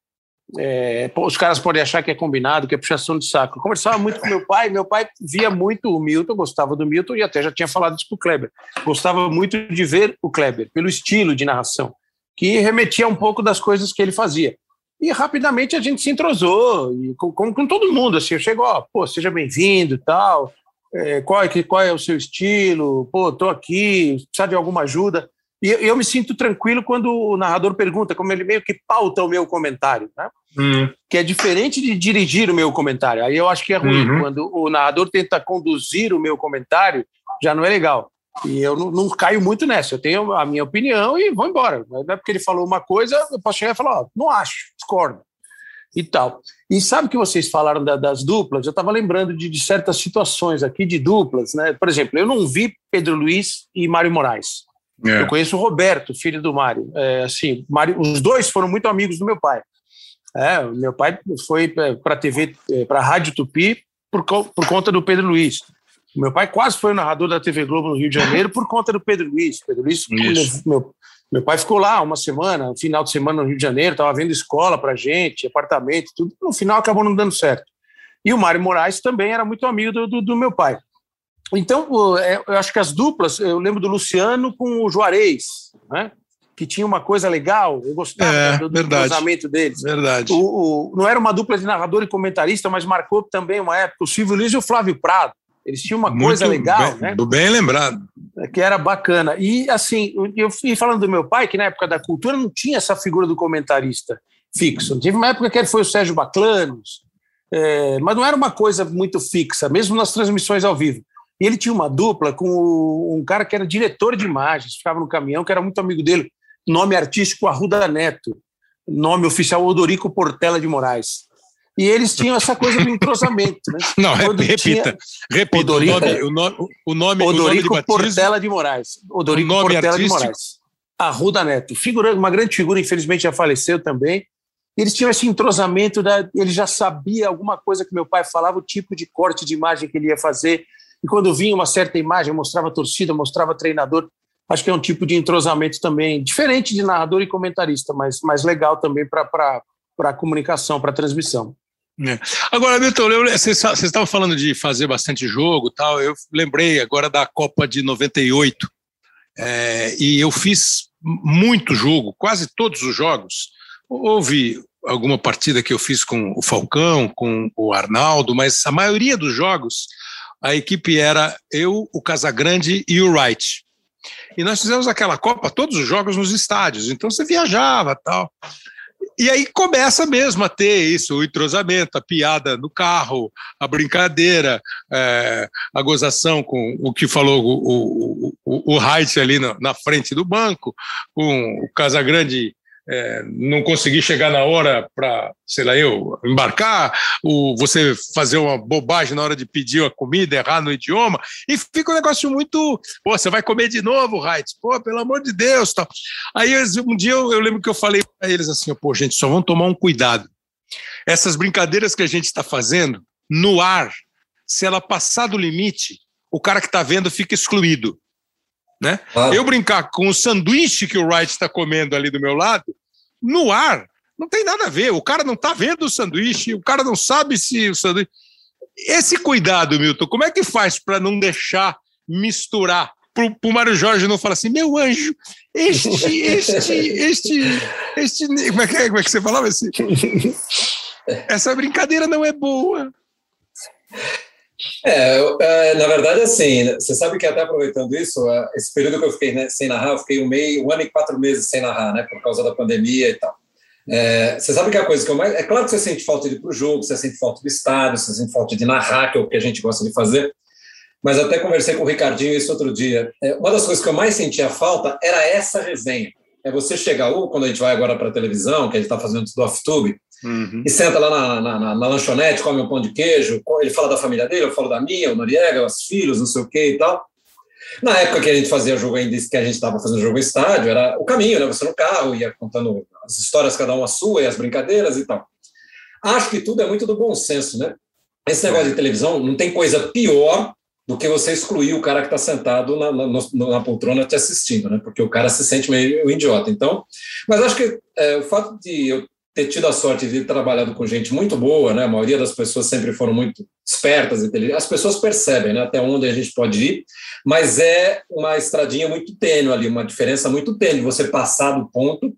É, os caras podem achar que é combinado, que é puxação de saco. Eu conversava muito com meu pai, meu pai via muito o Milton, gostava do Milton e até já tinha falado isso para o Kleber. Gostava muito de ver o Kleber, pelo estilo de narração, que remetia um pouco das coisas que ele fazia. E rapidamente a gente se entrosou, e com, com, com todo mundo, assim, eu chego, ó, pô, seja bem-vindo tal, é, qual, é, qual é o seu estilo, pô, tô aqui, precisa de alguma ajuda. E eu, eu, me sinto tranquilo quando o narrador pergunta, como ele meio que pauta o meu comentário, né? Hum. Que é diferente de dirigir o meu comentário. Aí eu acho que é ruim. Uhum. Quando o narrador tenta conduzir o meu comentário, já não é legal. E eu não, não, caio muito nessa. Eu tenho a minha opinião e vou embora. Não é porque ele falou uma coisa, eu posso chegar e falar, ó, não acho, discordo. E tal. E sabe que vocês falaram da, das duplas? Eu estava lembrando de, de, certas situações aqui de duplas, né? Por exemplo, eu não vi Pedro Luiz e Mário Moraes. É. Eu conheço o Roberto, filho do Mário. É, assim, Mário. Os dois foram muito amigos do meu pai. É, meu pai foi para a TV, para a Rádio Tupi, por, por conta do Pedro Luiz. Meu pai quase foi narrador da TV Globo no Rio de Janeiro por conta do Pedro Luiz. Pedro Luiz, meu, meu pai ficou lá uma semana, um final de semana no Rio de Janeiro, estava vendo escola para gente, apartamento, tudo. No final acabou não dando certo. E o Mário Moraes também era muito amigo do, do, do meu pai. Então, é, eu acho que as duplas, eu lembro do Luciano com o Juarez, né? que tinha uma coisa legal, eu gostava é, do, do cruzamento deles. Verdade. O, o, não era uma dupla de narrador e comentarista, mas marcou também uma época o Silvio Luiz e o Flávio Prado. Eles tinham uma Muito coisa legal, bem, né? Bem lembrado. Que era bacana. E, assim, eu fui falando do meu pai, que na época da cultura não tinha essa figura do comentarista fixo. Teve uma época que ele foi o Sérgio Baclanos, é, mas não era uma coisa muito fixa, mesmo nas transmissões ao vivo. E ele tinha uma dupla com um cara que era diretor de imagens, ficava no caminhão, que era muito amigo dele, nome artístico Arruda Neto, nome oficial Odorico Portela de Moraes. E eles tinham essa coisa do entrosamento. Né? Não, Quando repita. Tinha... repita Odorico, o nome, o nome, Odorico o nome Portela de Moraes. Odorico Portela artístico. de Moraes. Arruda Neto. Figura, uma grande figura, infelizmente já faleceu também. Eles tinham esse entrosamento, da, ele já sabia alguma coisa que meu pai falava, o tipo de corte de imagem que ele ia fazer. E quando vinha uma certa imagem, mostrava torcida, mostrava treinador. Acho que é um tipo de entrosamento também, diferente de narrador e comentarista, mas mais legal também para a comunicação, para a transmissão. É. Agora, Milton, vocês estavam falando de fazer bastante jogo tal. Eu lembrei agora da Copa de 98. É, e eu fiz muito jogo, quase todos os jogos. Houve alguma partida que eu fiz com o Falcão, com o Arnaldo, mas a maioria dos jogos a equipe era eu, o Casagrande e o Wright. E nós fizemos aquela Copa, todos os jogos nos estádios, então você viajava tal. E aí começa mesmo a ter isso, o entrosamento, a piada no carro, a brincadeira, é, a gozação com o que falou o, o, o, o Height ali na, na, frente do banco, com o Casagrande é, não conseguir chegar na hora para, sei lá, eu embarcar, o, você fazer uma bobagem na hora de pedir a comida, errar no idioma, e fica um negócio muito. Pô, você vai comer de novo, Height? Pô, pelo amor de Deus. Tal. Aí um dia eu, eu lembro que eu falei para eles assim: pô, gente, só vão tomar um cuidado. Essas brincadeiras que a gente está fazendo no ar, se ela passar do limite, o cara que está vendo fica excluído. Né? Claro. Eu brincar com o sanduíche que o Wright está comendo ali do meu lado, no ar, não tem nada a ver. O cara não está vendo o sanduíche, o cara não sabe se o sanduíche. Esse cuidado, Milton, como é que faz para não deixar misturar? Para o Mário Jorge não falar assim, meu anjo, este, este, este, este. Como é que, é, como é que você falava assim? Essa brincadeira não é boa. É, é, na verdade, assim, você sabe que até aproveitando isso, é, esse período que eu fiquei né, sem narrar, eu fiquei um, meio, um ano e quatro meses sem narrar, né, por causa da pandemia e tal. É, você sabe que a coisa que eu mais. É claro que você sente falta de ir para o jogo, você sente falta do estádio, você sente falta de narrar, que é o que a gente gosta de fazer. Mas até conversei com o Ricardinho isso outro dia. É, uma das coisas que eu mais sentia falta era essa resenha. É você chegar, ou quando a gente vai agora para a televisão, que a gente está fazendo do off-tube, uhum. e senta lá na, na, na, na, lanchonete, come um pão de queijo, ele fala da família dele, eu falo da minha, o Noriega, os filhos, não sei o quê e tal. Na época que a gente fazia jogo ainda, que a gente estava fazendo jogo estádio, era o caminho, né? Você no carro, ia contando as histórias, cada uma sua, e as brincadeiras e tal. Acho que tudo é muito do bom senso, né? Esse negócio de televisão não tem coisa pior do que você excluir o cara que está sentado na, na, na, poltrona te assistindo, né? Porque o cara se sente meio idiota. Então, mas acho que é, o fato de eu ter tido a sorte de ter trabalhado com gente muito boa, né? A maioria das pessoas sempre foram muito espertas, inteligentes. As pessoas percebem, né? Até onde a gente pode ir, mas é uma estradinha muito tênue ali, uma diferença muito tênue. Você passar do ponto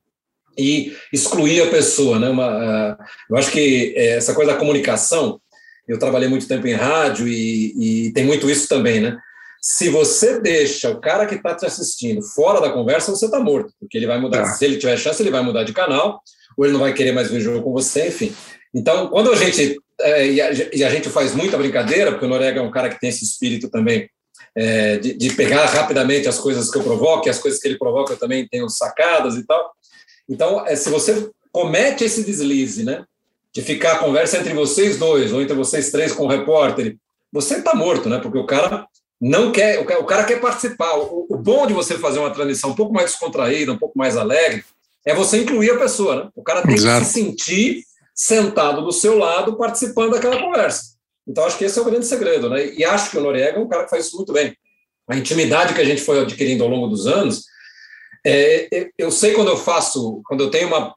e excluir a pessoa, né? Uma, uh, eu acho que é, essa coisa da comunicação eu trabalhei muito tempo em rádio e, e tem muito isso também, né? Se você deixa o cara que está te assistindo fora da conversa, você está morto, porque ele vai mudar. Tá. Se ele tiver chance, ele vai mudar de canal, ou ele não vai querer mais ver jogo com você, enfim. Então, quando a gente. É, e, a, e, a, gente faz muita brincadeira, porque o Norega é um cara que tem esse espírito também é, de, de, pegar rapidamente as coisas que eu provoco, e as coisas que ele provoca eu também tenho sacadas e tal. Então, é, se você comete esse deslize, né? de ficar a conversa entre vocês dois, ou entre vocês três com o repórter, você está morto, né? Porque o cara não quer, o cara quer participar. O, o, bom de você fazer uma transmissão um pouco mais descontraída, um pouco mais alegre, é você incluir a pessoa, né? O cara tem Exato. que se sentir sentado do seu lado, participando daquela conversa. Então, acho que esse é o grande segredo, né? E acho que o Noriega é um cara que faz isso muito bem. A intimidade que a gente foi adquirindo ao longo dos anos, é, eu sei quando eu faço, quando eu tenho uma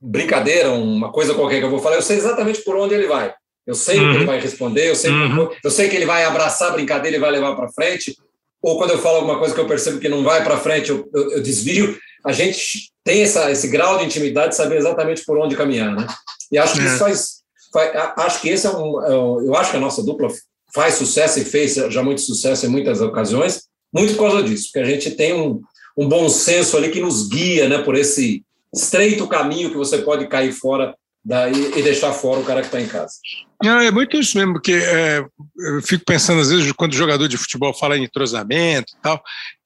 brincadeira, uma coisa qualquer que eu vou falar, eu sei exatamente por onde ele vai. Eu sei uhum. o que ele uhum. vai responder, eu sei, uhum. que, eu sei que ele vai abraçar a brincadeira e vai levar para frente, ou quando eu falo alguma coisa que eu percebo que não vai para frente, eu, eu, eu, desvio. A gente tem essa, esse grau de intimidade de saber exatamente por onde caminhar, né? E acho que é. isso faz, faz, acho que esse é um, é um, eu acho que a nossa dupla faz sucesso e fez já muito sucesso em muitas ocasiões, muito por causa disso, porque a gente tem um, um bom senso ali que nos guia, né, por esse estreito caminho que você pode cair fora daí e deixar fora o cara que está em casa. Não, é muito isso mesmo, porque é, eu fico pensando, às vezes, quando o jogador de futebol fala em entrosamento e tal,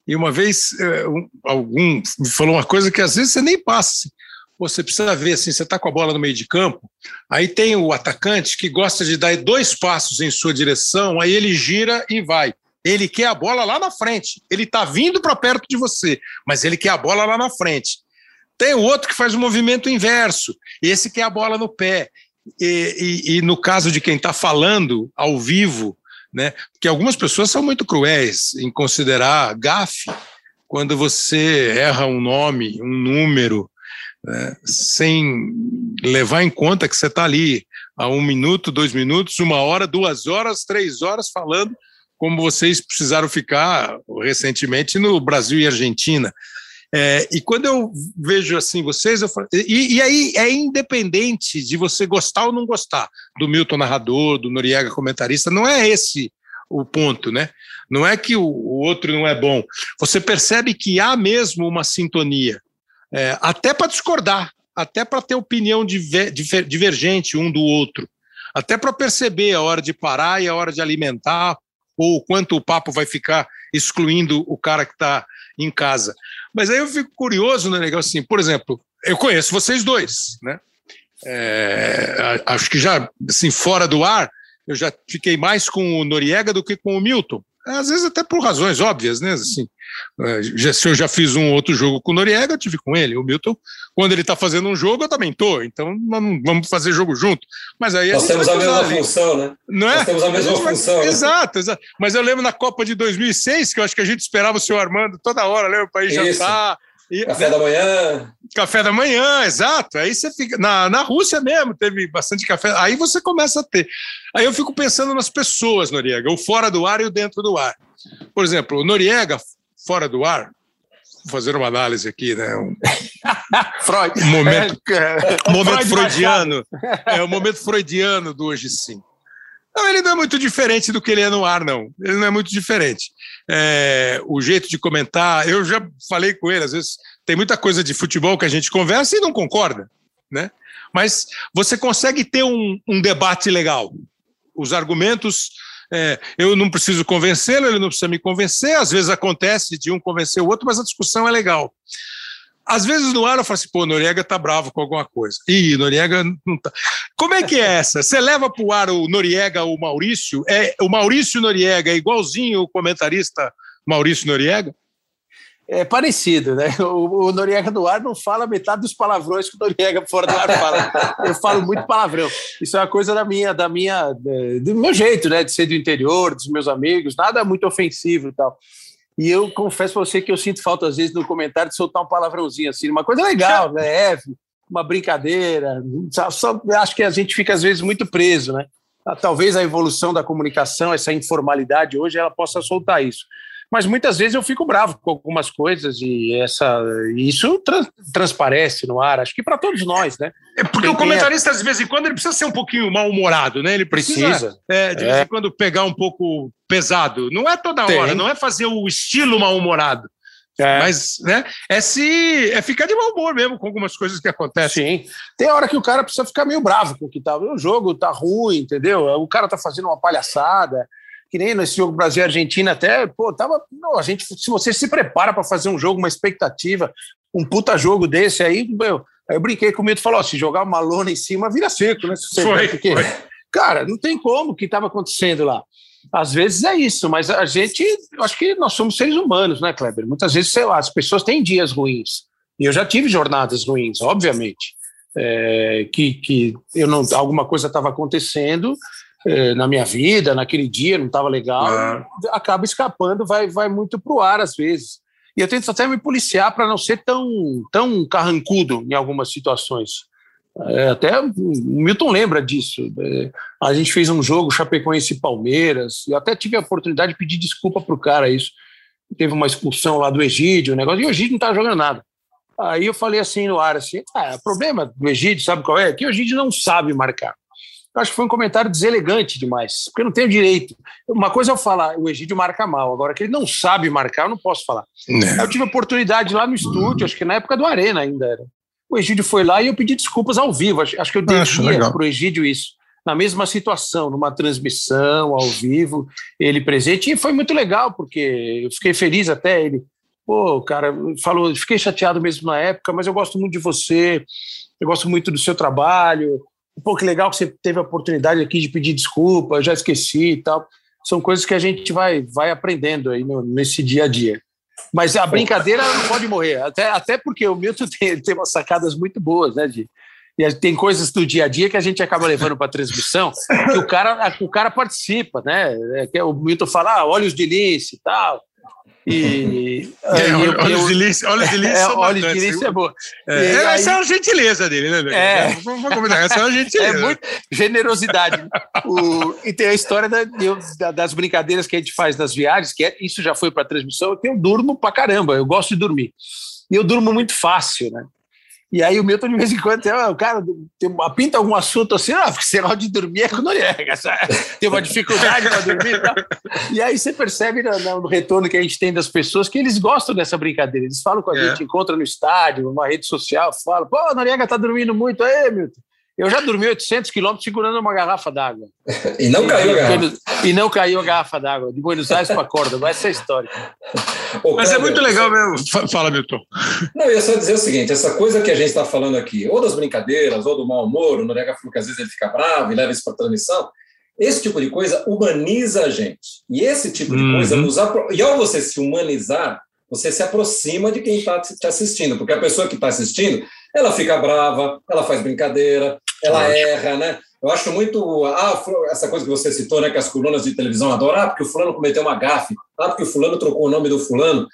e uma vez é, um, algum me falou uma coisa que às vezes você nem passa. Assim. Você precisa ver assim, você está com a bola no meio de campo, aí tem o atacante que gosta de dar dois passos em sua direção, aí ele gira e vai. Ele quer a bola lá na frente. Ele está vindo para perto de você, mas ele quer a bola lá na frente. Tem o outro que faz o movimento inverso, esse que é a bola no pé. E, e, e no caso de quem está falando ao vivo, né, que algumas pessoas são muito cruéis em considerar gafe quando você erra um nome, um número, né, sem levar em conta que você está ali há um minuto, dois minutos, uma hora, duas horas, três horas falando como vocês precisaram ficar recentemente no Brasil e Argentina. É, e quando eu vejo assim vocês, eu falo, e, e, aí é independente de você gostar ou não gostar do Milton narrador, do Noriega comentarista, não é esse o ponto, né? Não é que o, o outro não é bom. Você percebe que há mesmo uma sintonia, é, até para discordar, até para ter opinião diver, diver, divergente um do outro, até para perceber a hora de parar e a hora de alimentar, ou quanto o papo vai ficar excluindo o cara que está em casa. Mas aí eu fico curioso né, negócio assim, por exemplo, eu conheço vocês dois, né? É, acho que já, assim, fora do ar, eu já fiquei mais com o Noriega do que com o Milton. Às vezes até por razões óbvias, né? Assim, é, já, se eu já fiz um outro jogo com o Noriega, eu tive com ele. O Milton, quando ele está fazendo um jogo, eu também estou. Então vamos fazer jogo junto. Mas aí Nós temos a mesma ali. função, né? Não é? Nós temos a mesma a função. Vai... Né? Exato, exato. Mas eu lembro na Copa de 2006, que eu acho que a gente esperava o senhor Armando toda hora, lembra? Para ir Isso. jantar. E, Café da manhã. Café da manhã, exato. Aí você fica. Na, na Rússia mesmo, teve bastante café. Aí você começa a ter. Aí eu fico pensando nas pessoas, Noriega, o fora do ar e o dentro do ar. Por exemplo, o Noriega, fora do ar, vou fazer uma análise aqui, né? Um, Freud. Momento, é, momento Freud freudiano. É o momento freudiano do hoje sim. Não, ele não é muito diferente do que ele é no ar, não. Ele não é muito diferente. É, o jeito de comentar, eu já falei com ele, às vezes tem muita coisa de futebol que a gente conversa e não concorda. né? Mas você consegue ter um, um debate legal. Os argumentos, é, eu não preciso convencê-lo, ele não precisa me convencer. Às vezes acontece de um convencer o outro, mas a discussão é legal. Às vezes no ar eu falo assim, pô, Noriega tá bravo com alguma coisa. Ih, Noriega não tá. Como é que é essa? Você leva para o ar o Noriega, o Maurício? É, o Maurício Noriega é igualzinho o comentarista Maurício Noriega? É parecido, né? O, o Noriega do ar não fala metade dos palavrões que o Noriega fora do ar fala. Eu falo muito palavrão. Isso é uma coisa da minha, da minha, do meu jeito, né? De ser do interior, dos meus amigos, nada muito ofensivo e tal. E eu confesso para você que eu sinto falta, às vezes, no comentário de soltar um palavrãozinho assim, uma coisa legal, né? uma brincadeira. Só, só, acho que a gente fica, às vezes, muito preso, né? Talvez a evolução da comunicação, essa informalidade hoje, ela possa soltar isso mas muitas vezes eu fico bravo com algumas coisas e essa isso trans, transparece no ar, acho que para todos nós, né? É porque o comentarista, de vez em quando, ele precisa ser um pouquinho mal-humorado, né? Ele precisa, precisa. É, de vez em é. quando, pegar um pouco pesado. Não é toda hora, Tem. não é fazer o estilo mal-humorado. É. Mas, né, é se é ficar de mau humor mesmo com algumas coisas que acontecem. Sim. Tem hora que o cara precisa ficar meio bravo com o que tá. O jogo tá ruim, entendeu? O cara tá fazendo uma palhaçada que nem nesse jogo Brasil Argentina até, pô, tava, não, a gente, se você se prepara para fazer um jogo, uma expectativa, um puta jogo desse aí, meu, aí eu brinquei com o Mito falou, ó, se jogar uma lona em cima, vira seco, né? Foi, porque, foi. Cara, não tem como o que estava acontecendo lá. Às vezes é isso, mas a gente, eu acho que nós somos seres humanos, né, Kleber? Muitas vezes, sei lá, as pessoas têm dias ruins. E eu já tive jornadas ruins, obviamente. É, que, que eu não alguma coisa estava acontecendo na minha vida, naquele dia, não estava legal, é. acaba escapando, vai, vai muito para o ar às vezes. E eu tento até me policiar para não ser tão, tão carrancudo em algumas situações. É, até o Milton lembra disso. É, a gente fez um jogo Chapecoense e Palmeiras, e até tive a oportunidade de pedir desculpa para o cara isso. Teve uma expulsão lá do Egídio, o negócio, e o Egídio não estava jogando nada. Aí eu falei assim no ar, assim, ah, o problema do Egídio, sabe qual é? Que o Egídio não sabe marcar. Eu acho que foi um comentário deselegante demais, porque eu não tenho direito. Uma coisa é eu falar, o Egídio marca mal, agora que ele não sabe marcar, eu não posso falar. É. Eu tive oportunidade lá no estúdio, acho que na época do Arena ainda era. O Egídio foi lá e eu pedi desculpas ao vivo. Acho, acho que eu devia para o Egídio isso. Na mesma situação, numa transmissão, ao vivo, ele presente. E foi muito legal, porque eu fiquei feliz até. Ele, pô, cara, falou, fiquei chateado mesmo na época, mas eu gosto muito de você, eu gosto muito do seu trabalho pô, que legal que você teve a oportunidade aqui de pedir desculpa, já esqueci e tal. São coisas que a gente vai, vai aprendendo aí no, nesse dia a dia. Mas a brincadeira não pode morrer, até, até porque o Milton tem, tem umas sacadas muito boas, né, de, e tem coisas do dia a dia que a gente acaba levando para a transmissão, que o cara, o cara participa, né? É, que o Milton fala, ah, olhos de lince e tal. E, é, eu, olhos eu, de lince, olhos de lince, é, olhos de lince é boa. É, essa aí, é a gentileza dele, né? É, Vamos combinar, essa é a gentileza. É muito generosidade. o, e tem a história da, das brincadeiras que a gente faz nas viagens, que é, isso já foi para transmissão, eu durmo pra caramba, eu gosto de dormir. E eu durmo muito fácil, né? E aí o Milton, de vez em quando, tem, o cara tem, pinta algum assunto assim, ah, porque negócio de dormir é com Noriega, sabe? tem uma dificuldade para dormir e tal. E aí você percebe no, no, retorno que a gente tem das pessoas que eles gostam dessa brincadeira. Eles falam com a é. gente, encontra no estádio, numa rede social, falam, pô, Noriega tá dormindo muito aí, Milton. Eu já dormi 800 quilômetros segurando uma garrafa d'água. e não caiu a garrafa. E não caiu a garrafa d'água, de Buenos Aires para Córdoba. Essa é a história. Mas é muito legal mesmo. Fala, Milton. Não, eu ia só dizer o seguinte: essa coisa que a gente está falando aqui, ou das brincadeiras, ou do mau humor, o Noriega falou que às vezes ele fica bravo e leva isso para a transmissão. Esse tipo de coisa humaniza a gente. E esse tipo de uhum. coisa nos. Apro... E ao você se humanizar, você se aproxima de quem está te assistindo, porque a pessoa que está assistindo, ela fica brava, ela faz brincadeira, ela erra, né? Eu acho muito. Ah, essa coisa que você citou, né? Que as colunas de televisão adoram. Ah, porque o fulano cometeu uma gafe. Ah, porque o fulano trocou o nome do fulano.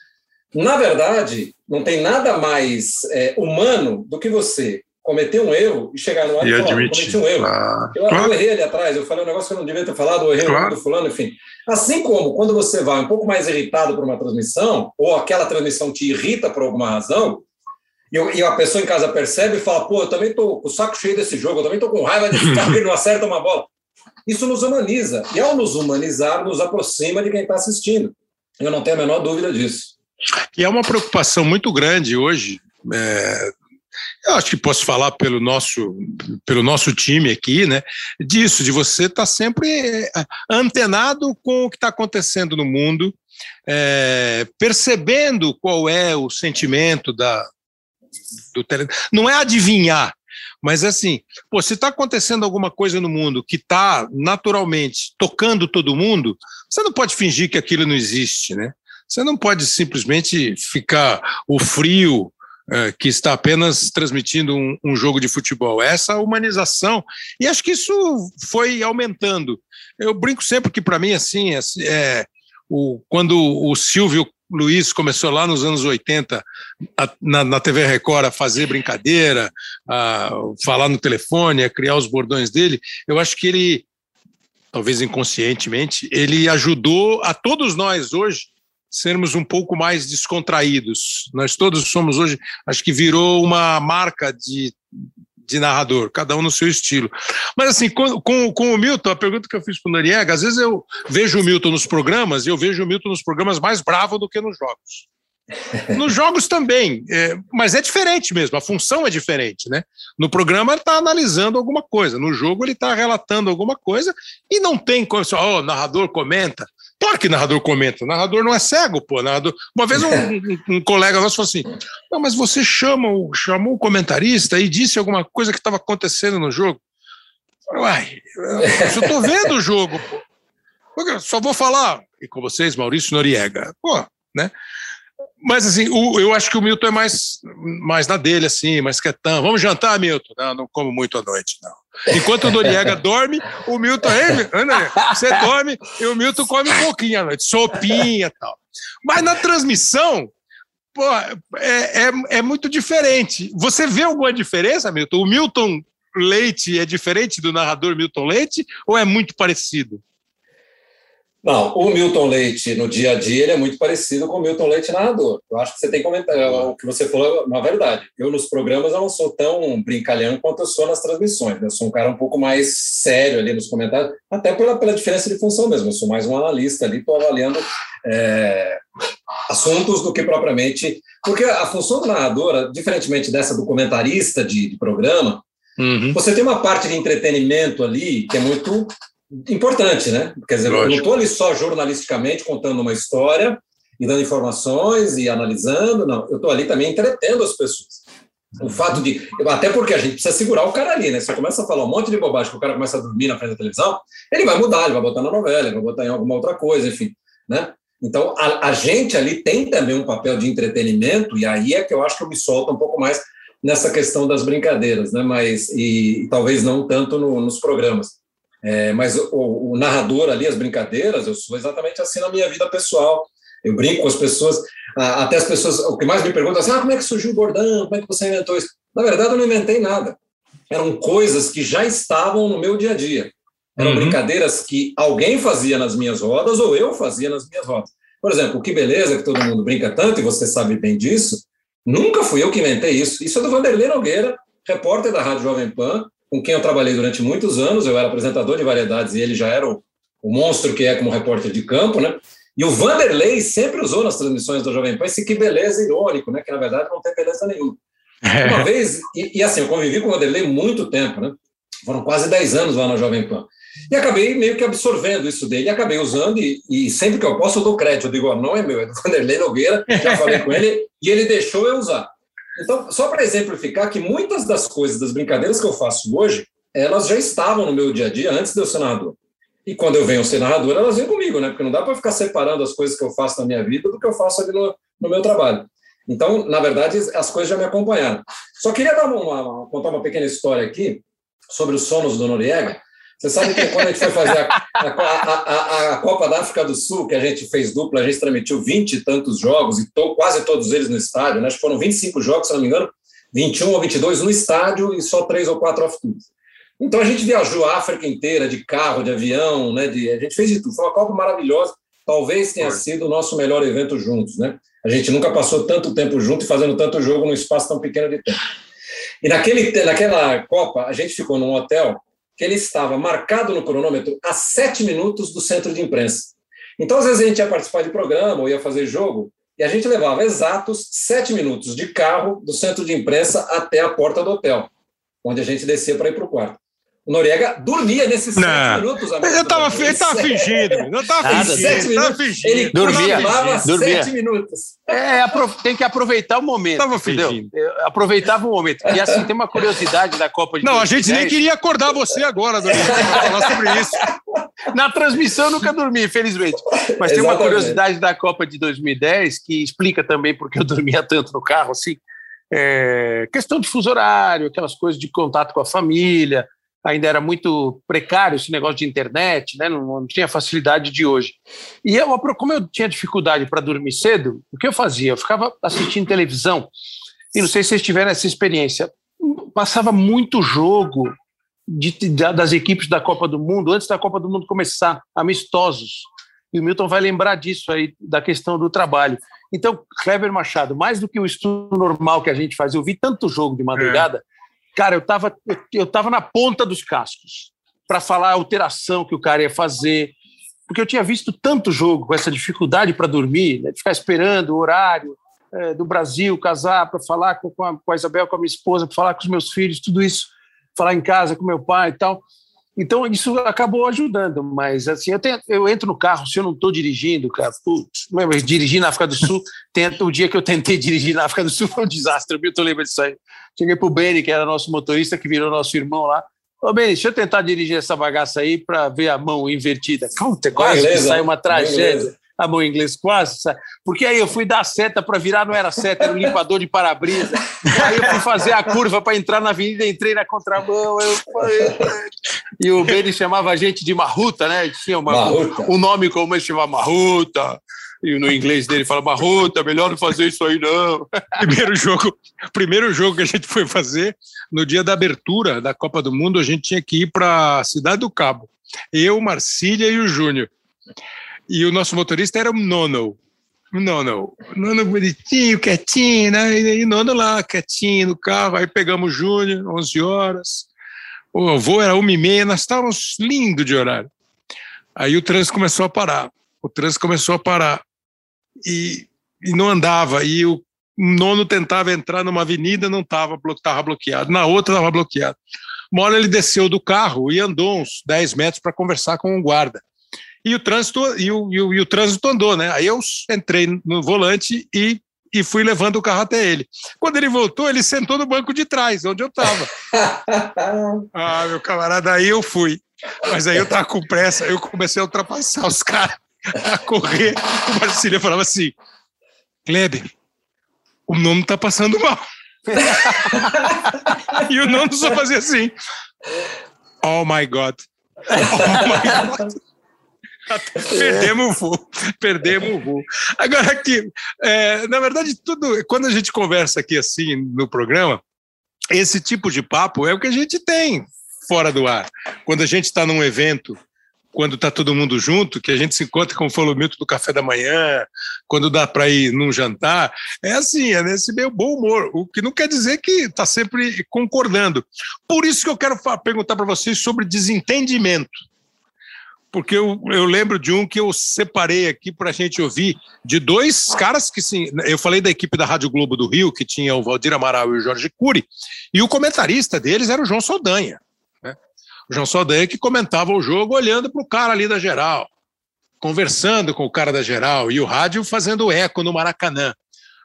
Na verdade, não tem nada mais é, humano do que você cometer um erro e chegar no ar e, e falar, cometi um erro. Ah, eu, claro. eu, errei ali atrás, eu falei um negócio que eu não devia ter falado, eu errei claro. o nome do fulano, enfim. Assim como quando você vai um pouco mais irritado por uma transmissão, ou aquela transmissão te irrita por alguma razão, e, e a pessoa em casa percebe e fala, pô, eu também tô com o saco cheio desse jogo, eu também tô com raiva de ficar que não acerta uma bola. Isso nos humaniza. E ao nos humanizar, nos aproxima de quem está assistindo. Eu não tenho a menor dúvida disso. E é uma preocupação muito grande hoje, é, Eu acho que posso falar pelo nosso, pelo nosso time aqui, né? Disso, de você estar tá sempre é, antenado com o que está acontecendo no mundo, é, percebendo qual é o sentimento da, do tele... Não é adivinhar, mas assim, pô, se está acontecendo alguma coisa no mundo que está naturalmente tocando todo mundo, você não pode fingir que aquilo não existe, né? Você não pode simplesmente ficar o frio é, que está apenas transmitindo um, um, jogo de futebol. Essa humanização, e acho que isso foi aumentando. Eu brinco sempre que, para mim, assim, é, é, o, quando o Silvio Luiz começou lá nos anos 80 a, na, na, TV Record a fazer brincadeira, a falar no telefone, a criar os bordões dele, eu acho que ele, talvez inconscientemente, ele ajudou a todos nós hoje sermos um pouco mais descontraídos. Nós todos somos hoje, acho que virou uma marca de, de narrador, cada um no seu estilo. Mas assim, com, com, com o Milton, a pergunta que eu fiz para o Noriega, às vezes eu vejo o Milton nos programas e eu vejo o Milton nos programas mais bravo do que nos jogos. Nos jogos também, é, mas é diferente mesmo, a função é diferente, né? No programa ele está analisando alguma coisa, no jogo ele está relatando alguma coisa e não tem como, oh, o narrador comenta. Claro que narrador comenta, narrador não é cego, pô. Narrador... Uma vez um, um, um colega nosso falou assim: não, mas você chama o, chamou o comentarista e disse alguma coisa que estava acontecendo no jogo. Uai, eu estou vendo o jogo, pô. Só vou falar, e com vocês, Maurício Noriega. Pô, né? Mas assim, o, eu acho que o Milton é mais, mais na dele, assim, mais quietão. Vamos jantar, Milton? Não, não como muito à noite, não. Enquanto o Noriega dorme, o Milton, você dorme e o Milton come um pouquinho à noite, sopinha e tal. Mas na transmissão, pô, é, é, é muito diferente. Você vê alguma diferença, Milton? O Milton Leite é diferente do narrador Milton Leite ou é muito parecido? Não, o Milton Leite no dia a dia ele é muito parecido com o Milton Leite narrador. Eu acho que você tem que comentar o que você falou, na verdade. Eu nos programas eu não sou tão brincalhão quanto eu sou nas transmissões. Né? Eu sou um cara um pouco mais sério ali nos comentários, até pela, pela diferença de função mesmo. Eu sou mais um analista ali, estou avaliando é, assuntos do que propriamente. Porque a função do narrador, diferentemente dessa do comentarista de, de programa, uhum. você tem uma parte de entretenimento ali que é muito importante, né? Quer dizer, Lógico. eu não estou ali só jornalisticamente contando uma história e dando informações e analisando, não. Eu estou ali também entretendo as pessoas. O fato de. Até porque a gente precisa segurar o cara ali, né? Você começa a falar um monte de bobagem que o cara começa a dormir na frente da televisão, ele vai mudar, ele vai botar na novela, ele vai botar em alguma outra coisa, enfim. Né? Então, a, a gente ali tem também um papel de entretenimento, e aí é que eu acho que eu me solto um pouco mais nessa questão das brincadeiras, né? Mas, e, e talvez não tanto no, nos programas. É, mas o, o, narrador ali, as brincadeiras, eu sou exatamente assim na minha vida pessoal. Eu brinco com as pessoas, até as pessoas, o que mais me perguntam é assim, ah, como é que surgiu o bordão? Como é que você inventou isso? Na verdade, eu não inventei nada. Eram coisas que já estavam no meu dia a dia. Eram uhum. brincadeiras que alguém fazia nas minhas rodas ou eu fazia nas minhas rodas. Por exemplo, o Que Beleza, que todo mundo brinca tanto, e você sabe bem disso, nunca fui eu que inventei isso. Isso é do Vanderlei Nogueira, repórter da Rádio Jovem Pan, com quem eu trabalhei durante muitos anos. Eu era apresentador de variedades e ele já era o, o monstro que é como repórter de campo, né? E o Vanderlei sempre usou nas transmissões do Jovem Pan esse que beleza irônico, né? Que na verdade não tem beleza nenhuma. É. Uma vez, e, e, assim, eu convivi com o Vanderlei muito tempo, né? Foram quase 10 anos lá na Jovem Pan. E acabei meio que absorvendo isso dele, acabei usando, e, e, sempre que eu posso eu dou crédito. Eu digo, oh, não é meu, é do Vanderlei Nogueira, já falei com ele, e ele deixou eu usar. Então, só para exemplificar que muitas das coisas, das brincadeiras que eu faço hoje, elas já estavam no meu dia a dia antes de eu ser narrador. E quando eu venho ser narrador, elas vêm comigo, né? Porque não dá para ficar separando as coisas que eu faço na minha vida do que eu faço ali no, no meu trabalho. Então, na verdade, as coisas já me acompanharam. Só queria uma, uma, contar uma pequena história aqui sobre os sonos do Noriega. Você sabe que quando a gente foi fazer a, a, a, a, Copa da África do Sul, que a gente fez dupla, a gente transmitiu 20 e tantos jogos, e to, quase todos eles no estádio, né? acho que foram 25 jogos, se não me engano, 21 ou 22 no estádio e só três ou quatro off-tours. Então a gente viajou a África inteira, de carro, de avião, né? De, a gente fez de tudo. Foi uma Copa maravilhosa. Talvez tenha sido o nosso melhor evento juntos, né? A gente nunca passou tanto tempo junto e fazendo tanto jogo num espaço tão pequeno de tempo. E naquele, naquela Copa, a gente ficou num hotel que ele estava marcado no cronômetro a sete minutos do centro de imprensa. Então, às vezes, a gente ia participar de programa ou ia fazer jogo, E a gente levava exatos sete minutos de carro do centro de imprensa até a porta do hotel, onde a gente descia para ir para o quarto. O Noriega dormia nesses Não. sete minutos. amigo. Ele tava, ele tava fingindo. Não tava Nada, fingindo. Sete tava fingindo. Ele Dormia, dormia. sete minutos. É, apro- tem que aproveitar o momento. Tava fingindo. É, Aproveitava o momento. E assim, tem uma curiosidade da Copa de Não, a gente nem 2010. queria acordar você agora, pra falar sobre isso. Na transmissão eu nunca dormi, infelizmente. Mas tem uma curiosidade da Copa de 2010 que explica também porque eu dormia tanto no carro, assim. É, questão de fuso horário, aquelas coisas de contato com a família. Ainda era muito precário esse negócio de internet, né? não, não tinha facilidade de hoje. E eu, como eu tinha dificuldade para dormir cedo, o que eu fazia? Eu ficava assistindo televisão, e não sei se vocês tiveram essa experiência, passava muito jogo de, da- das equipes da Copa do Mundo antes da Copa do Mundo começar, amistosos. E o Milton vai lembrar disso aí, da questão do trabalho. Então, Kleber Machado, mais do que o estudo normal que a gente faz, eu vi tanto jogo de madrugada, cara, eu estava eu, tava na ponta dos cascos para falar a alteração que o cara ia fazer, porque eu tinha visto tanto jogo com essa dificuldade para dormir, né, ficar esperando o horário eh, do Brasil, casar para falar com, com, a, com a Isabel, com a minha esposa, para falar com os meus filhos, tudo isso, falar em casa com meu pai e tal. Então, isso acabou ajudando, mas assim, eu, tenho- eu entro no carro, se eu não estou dirigindo, cara, putz, mas dirigir na África do Sul, tento, o dia que eu tentei dirigir na África do Sul foi um desastre, o Milton lembra disso aí. Cheguei pro Benny, que era nosso motorista, que virou nosso irmão lá. Ô, Benny, deixa eu tentar dirigir essa bagaça aí para ver a mão invertida. Puta, quase que sai uma tragédia. inglesa. A mão inglesa quase sai. Porque aí eu fui dar seta para virar, não era seta, era um limpador de para-brisa. Aí eu fui fazer a curva para entrar na avenida, entrei na contramão. Eu... E o Benny chamava a gente de marruta, né? Tinha uma, Marruta. um nome como ele chamava marruta. E no inglês dele fala marruta, melhor não fazer isso aí não. Primeiro jogo, primeiro jogo que a gente foi fazer, no dia da abertura da Copa do Mundo, a gente tinha que ir para a Cidade do Cabo. Eu, Marcília e o Júnior. E o nosso motorista era o Nono. Nono. Nono bonitinho, quietinho, né? E, e Nono lá, quietinho no carro. Aí pegamos o Júnior, 11 horas. O voo era 1h30, nós estávamos lindo de horário. Aí o trânsito começou a parar. O trânsito começou a parar. E, e não andava. E o nono tentava entrar numa avenida, não estava tava bloqueado. Na outra estava bloqueado. Uma hora ele desceu do carro e andou uns 10 metros para conversar com o guarda. E o trânsito e o, e o, e o trânsito andou, né? Aí eu entrei no volante e, e fui levando o carro até ele. Quando ele voltou, ele sentou no banco de trás, onde eu estava. ah, meu camarada, aí eu fui. Mas aí eu estava com pressa, eu comecei a ultrapassar os caras, a correr. O Marcília falava assim: Kleber, o nono tá passando mal. e o nono só fazia assim. Oh my God. Oh my God. Perdemos o voo, perdemos o voo. Agora aqui, é, na verdade, tudo, quando a gente conversa aqui assim no programa, esse tipo de papo é o que a gente tem fora do ar. Quando a gente está num evento, quando está todo mundo junto, que a gente se encontra, falou o Milton, do café da manhã, quando dá para ir num jantar, é assim, é nesse meio bom humor, o que não quer dizer que está sempre concordando. Por isso que eu quero perguntar para vocês sobre desentendimento. Porque eu, eu lembro de um que eu separei aqui para a gente ouvir, de dois caras que, sim, eu falei da equipe da Rádio Globo do Rio, que tinha o Valdir Amaral e o Jorge Cury, e o comentarista deles era o João Saldanha. né? O João Saldanha que comentava o jogo olhando para o cara ali da geral, conversando com o cara da geral, e o rádio fazendo eco no Maracanã.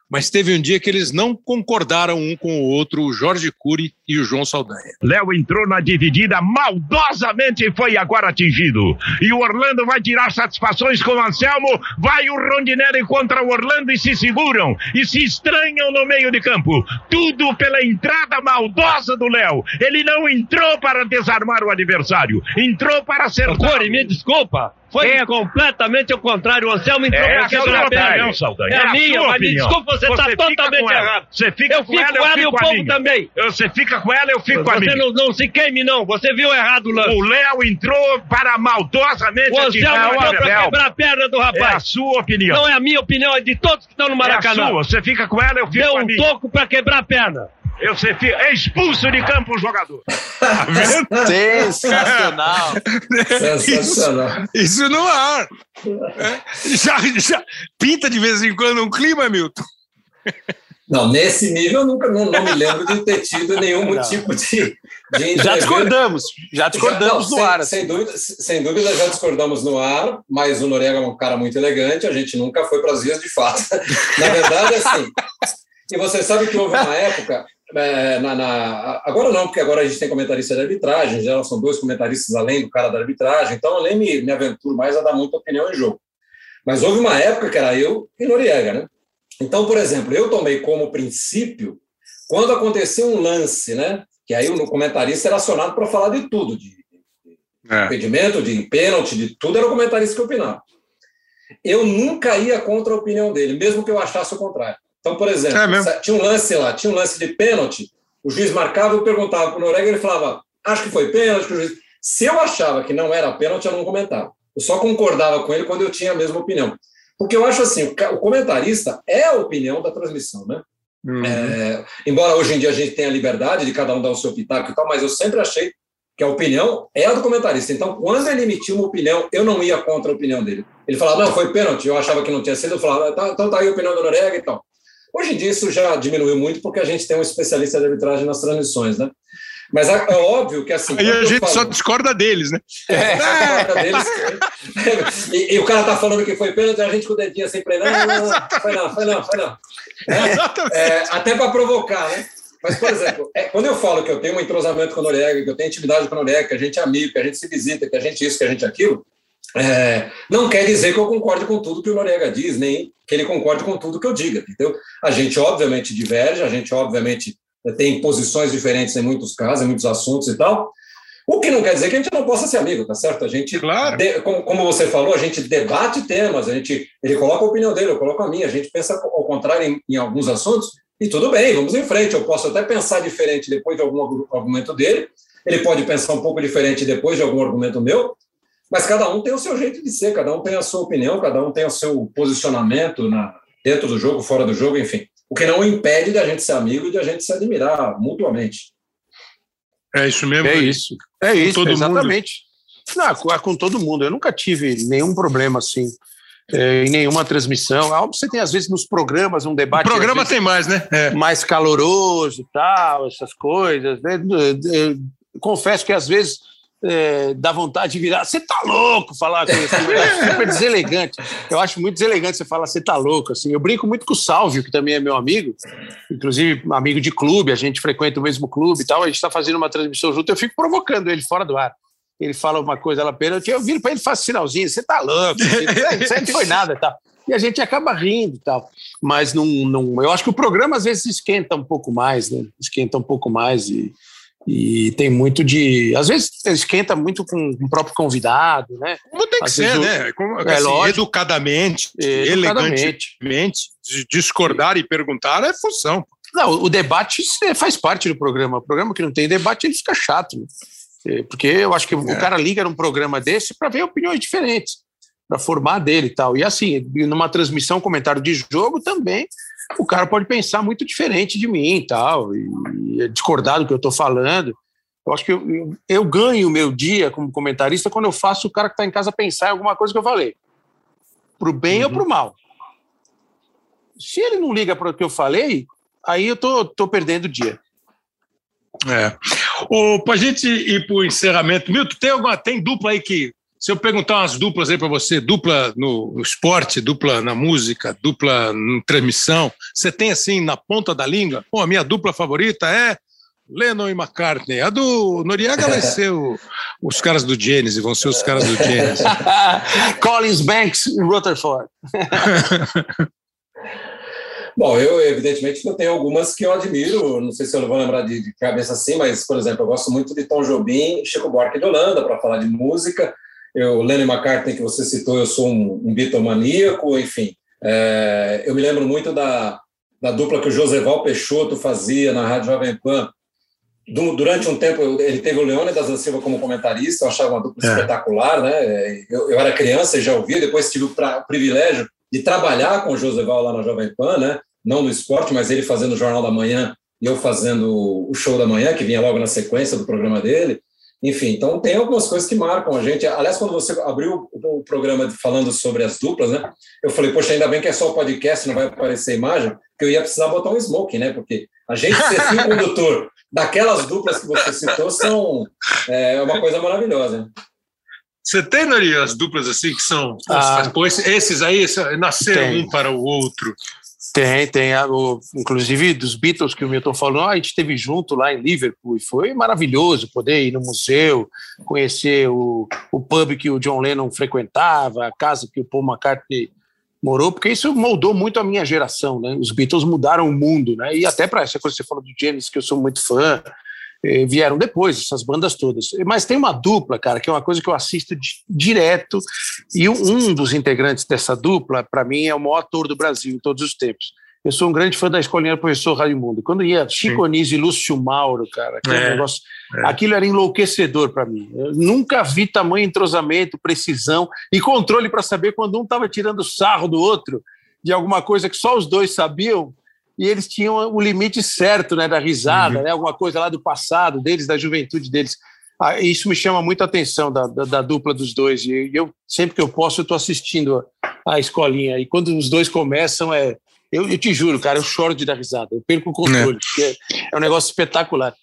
Mas teve um dia que eles não concordaram um com o outro, o Jorge Cury e o João Saldanha. Léo entrou na dividida maldosamente e foi agora atingido. E o Orlando vai tirar satisfações com o Anselmo. Vai o Rondinelli contra o Orlando e se seguram. E se estranham no meio de campo. Tudo pela entrada maldosa do Léo. Ele não entrou para desarmar o adversário. Entrou para acertar. Cori, me desculpa. Foi completamente ao contrário. O Anselmo entrou É quebrar a perna. opinião, Saldanha. É É a a minha, sua mas me opinião. desculpa, você está Você totalmente errado. Você fica eu com fico ela, com ela e o povo também. Você fica com ela, eu fico com a Você minha. não, não se queime, não. Você viu errado o lance. O Léo entrou para maldosamente O Anselmo entrou Léo. quebrar a perna do É a rapaz. sua opinião. Não é a minha opinião, é de todos que estão no É a Maracanã. sua. Você fica com ela, eu fico Deu com a um minha. toco pra quebrar a perna. Você é expulso de campo o jogador. Tá? Sensacional. Sensacional. Isso, isso no ar. É, já, já pinta de vez em quando um clima, Milton. Não, nesse nível eu nunca não, não me lembro de ter tido nenhum Não. tipo de, de Já discordamos, já discordamos Já- no não, ar. Sem, assim. sem, dúvida, sem dúvida já discordamos no ar, mas o Noriega é um cara muito elegante, a gente nunca foi para as vias de fato. Na verdade, assim. E você sabe que houve uma época. É, na, na- agora não, porque agora a gente tem comentarista de arbitragem, já são dois comentaristas além do cara da arbitragem, então eu nem me, me aventuro mais a dar muita opinião em jogo. Mas houve uma época que era eu e Noriega, né? Então, por exemplo, eu tomei como princípio quando aconteceu um lance, né? Que aí o comentarista era acionado para falar de tudo, de É. impedimento, de pênalti, de tudo, era o comentarista que opinava. Eu nunca ia contra a opinião dele, mesmo que eu achasse o contrário. Então, por exemplo, É tinha um lance lá, tinha um lance de pênalti, o juiz marcava, eu perguntava para o Noruega, ele falava, acho que foi pênalti, que o juiz... Se eu achava que não era pênalti, eu não comentava. Eu só concordava com ele quando eu tinha a mesma opinião. Porque eu acho assim, o comentarista é a opinião da transmissão, né? Uhum. É, embora hoje em dia a gente tenha a liberdade de cada um dar o seu pitaco e tal, mas eu sempre achei que a opinião é a do comentarista. Então, quando ele emitiu uma opinião, eu não ia contra a opinião dele. Ele falava, não, foi pênalti, eu achava que não tinha sido, eu falava, tá, então tá aí a opinião do Norega e tal. Hoje em dia isso já diminuiu muito porque a gente tem um especialista de arbitragem nas transmissões, né? Mas é, é óbvio que assim. Aí a gente falo- só discorda deles, né? é, só que a deles- e, e o cara tá falando que foi pênalti, a gente com o dedinho assim, pra ele, não, não, não, foi não, foi não, foi não. É, é, até para provocar, né? Mas, por exemplo, é, quando eu falo que eu tenho um entrosamento com o Noriega, que eu tenho intimidade com o Noriega, que a gente é amigo, que a gente se visita, que a gente isso, que a gente aquilo, é, não quer dizer que eu concorde com tudo que o Noriega diz, nem que ele concorde com tudo que eu diga, entendeu? A gente, obviamente, diverge, a gente, obviamente, tem posições diferentes em muitos casos, em muitos assuntos e tal. O que não quer dizer que a gente não possa ser amigo, tá certo? A gente, Claro. de- como, como você falou, a gente debate temas, a gente, ele coloca a opinião dele, eu coloco a minha, a gente pensa ao contrário em, em alguns assuntos, e tudo bem, vamos em frente. Eu posso até pensar diferente depois de algum argu- argumento dele, ele pode pensar um pouco diferente depois de algum argumento meu, mas cada um tem o seu jeito de ser, cada um tem a sua opinião, cada um tem o seu posicionamento na, dentro do jogo, fora do jogo, enfim. O que não impede de a gente ser amigo e de a gente se admirar mutuamente. É isso mesmo. É isso. É isso, todo mundo. exatamente. Não, com, com todo mundo. Eu nunca tive nenhum problema assim. é, em nenhuma transmissão. Ah, Você tem, às vezes, nos programas, um O debate programa às vezes, tem mais, né? É. mais caloroso e tal, essas coisas. né? Eu Confesso que, às vezes, é, dá vontade de virar. Você tá louco falar com isso. Acho super deselegante. Eu acho muito deselegante você falar, você tá louco. Assim. Eu brinco muito com o Sálvio, que também é meu amigo, inclusive amigo de clube, a gente frequenta o mesmo clube e tal. A gente está fazendo uma transmissão junto, eu fico provocando ele fora do ar. Ele fala uma coisa lá pênalti, eu viro para ele e faço sinalzinho, você tá louco, isso aí não foi nada e tal. E a gente acaba rindo e tal. Mas não, não, eu acho que o programa às vezes esquenta um pouco mais, né? Esquenta um pouco mais e, e tem muito de. Às vezes esquenta muito com o próprio convidado, né? Como tem que Às ser, né? Como, É assim, lógico. educadamente, Educadamente. elegantemente, discordar e perguntar é função. Não, o debate é, faz parte do programa. O programa que não tem debate, ele fica chato. né? É, Porque eu acho que o cara liga num programa desse para ver opiniões diferentes, para formar dele e tal. E assim, numa transmissão, comentário de jogo também, o cara pode pensar muito diferente de mim e tal, e discordar do que eu estou falando. Eu acho que eu, eu- eu ganho o meu dia como comentarista quando eu faço o cara que está em casa pensar em alguma coisa que eu falei, para o bem ou para o mal. Se ele não liga para o que eu falei, aí eu tô, tô perdendo o dia. É. O, pra gente ir pro encerramento, Milton, tem alguma tem dupla aí que se eu perguntar umas duplas aí para você, dupla no esporte, dupla na música, dupla em transmissão, você tem assim na ponta da língua? Pô, a minha dupla favorita é Lennon e McCartney. A do Noriega vai ser o- os caras do Genesis, vão ser os caras do Genesis. Collins Banks e Rutherford. Bom, eu, evidentemente, eu tenho algumas que eu admiro, não sei se eu vou lembrar de, de cabeça assim, mas, por exemplo, eu gosto muito de Tom Jobim e Chico Buarque de Holanda, para falar de música. Eu, Lennon McCartney, que você citou, eu sou um, um Beatlemaníaco, enfim. É, eu me lembro muito da, da dupla que o Joseval Peixoto fazia na Rádio Jovem Pan. Du- durante um tempo, ele teve o Leônidas da Silva como comentarista, eu achava uma dupla É. espetacular, né? Eu, eu era criança e já ouvia, depois tive o pra- privilégio de trabalhar com o Joseval lá na Jovem Pan, né? não no esporte, mas ele fazendo o Jornal da Manhã e eu fazendo o show da manhã, que vinha logo na sequência do programa dele. Enfim, então tem algumas coisas que marcam a gente. Aliás, quando você abriu o programa falando sobre as duplas, né? Eu falei, poxa, ainda bem que é só o podcast, não vai aparecer imagem, porque eu ia precisar botar um smoking, né? Porque a gente ser fio condutor daquelas duplas que você citou são é uma coisa maravilhosa. Você tem, Nari, as duplas assim que são. Ah, esses aí nasceram tem. um para o outro. Tem, tem. Inclusive dos Beatles que o Milton falou, a gente esteve junto lá em Liverpool e foi maravilhoso poder ir no museu, conhecer o, o pub que o John Lennon frequentava, a casa que o Paul McCartney morou, porque isso moldou muito a minha geração, né? Os Beatles mudaram o mundo, né? E até para essa coisa que você falou do James, que eu sou muito fã, vieram depois, essas bandas todas. Mas tem uma dupla, cara, que é uma coisa que eu assisto direto, e um dos integrantes dessa dupla, para mim, é o maior ator do Brasil em todos os tempos. Eu sou um grande fã da escolinha do professor Raimundo. Quando ia Chico Anísio e Lúcio Mauro, cara, aquele é, negócio, é. aquilo era enlouquecedor para mim. Eu nunca vi tamanho entrosamento, precisão e controle para saber quando um estava tirando sarro do outro de alguma coisa que só os dois sabiam e eles tinham o limite certo né, da risada, uhum. né, alguma coisa lá do passado deles, da juventude deles. Ah, isso me chama muito a atenção da, da, da, dupla dos dois. E eu, sempre que eu posso, eu estou assistindo a, a, escolinha. E quando os dois começam, é, eu, eu, te juro, cara, eu choro de dar risada. Eu perco o controle, é. é, é um negócio espetacular.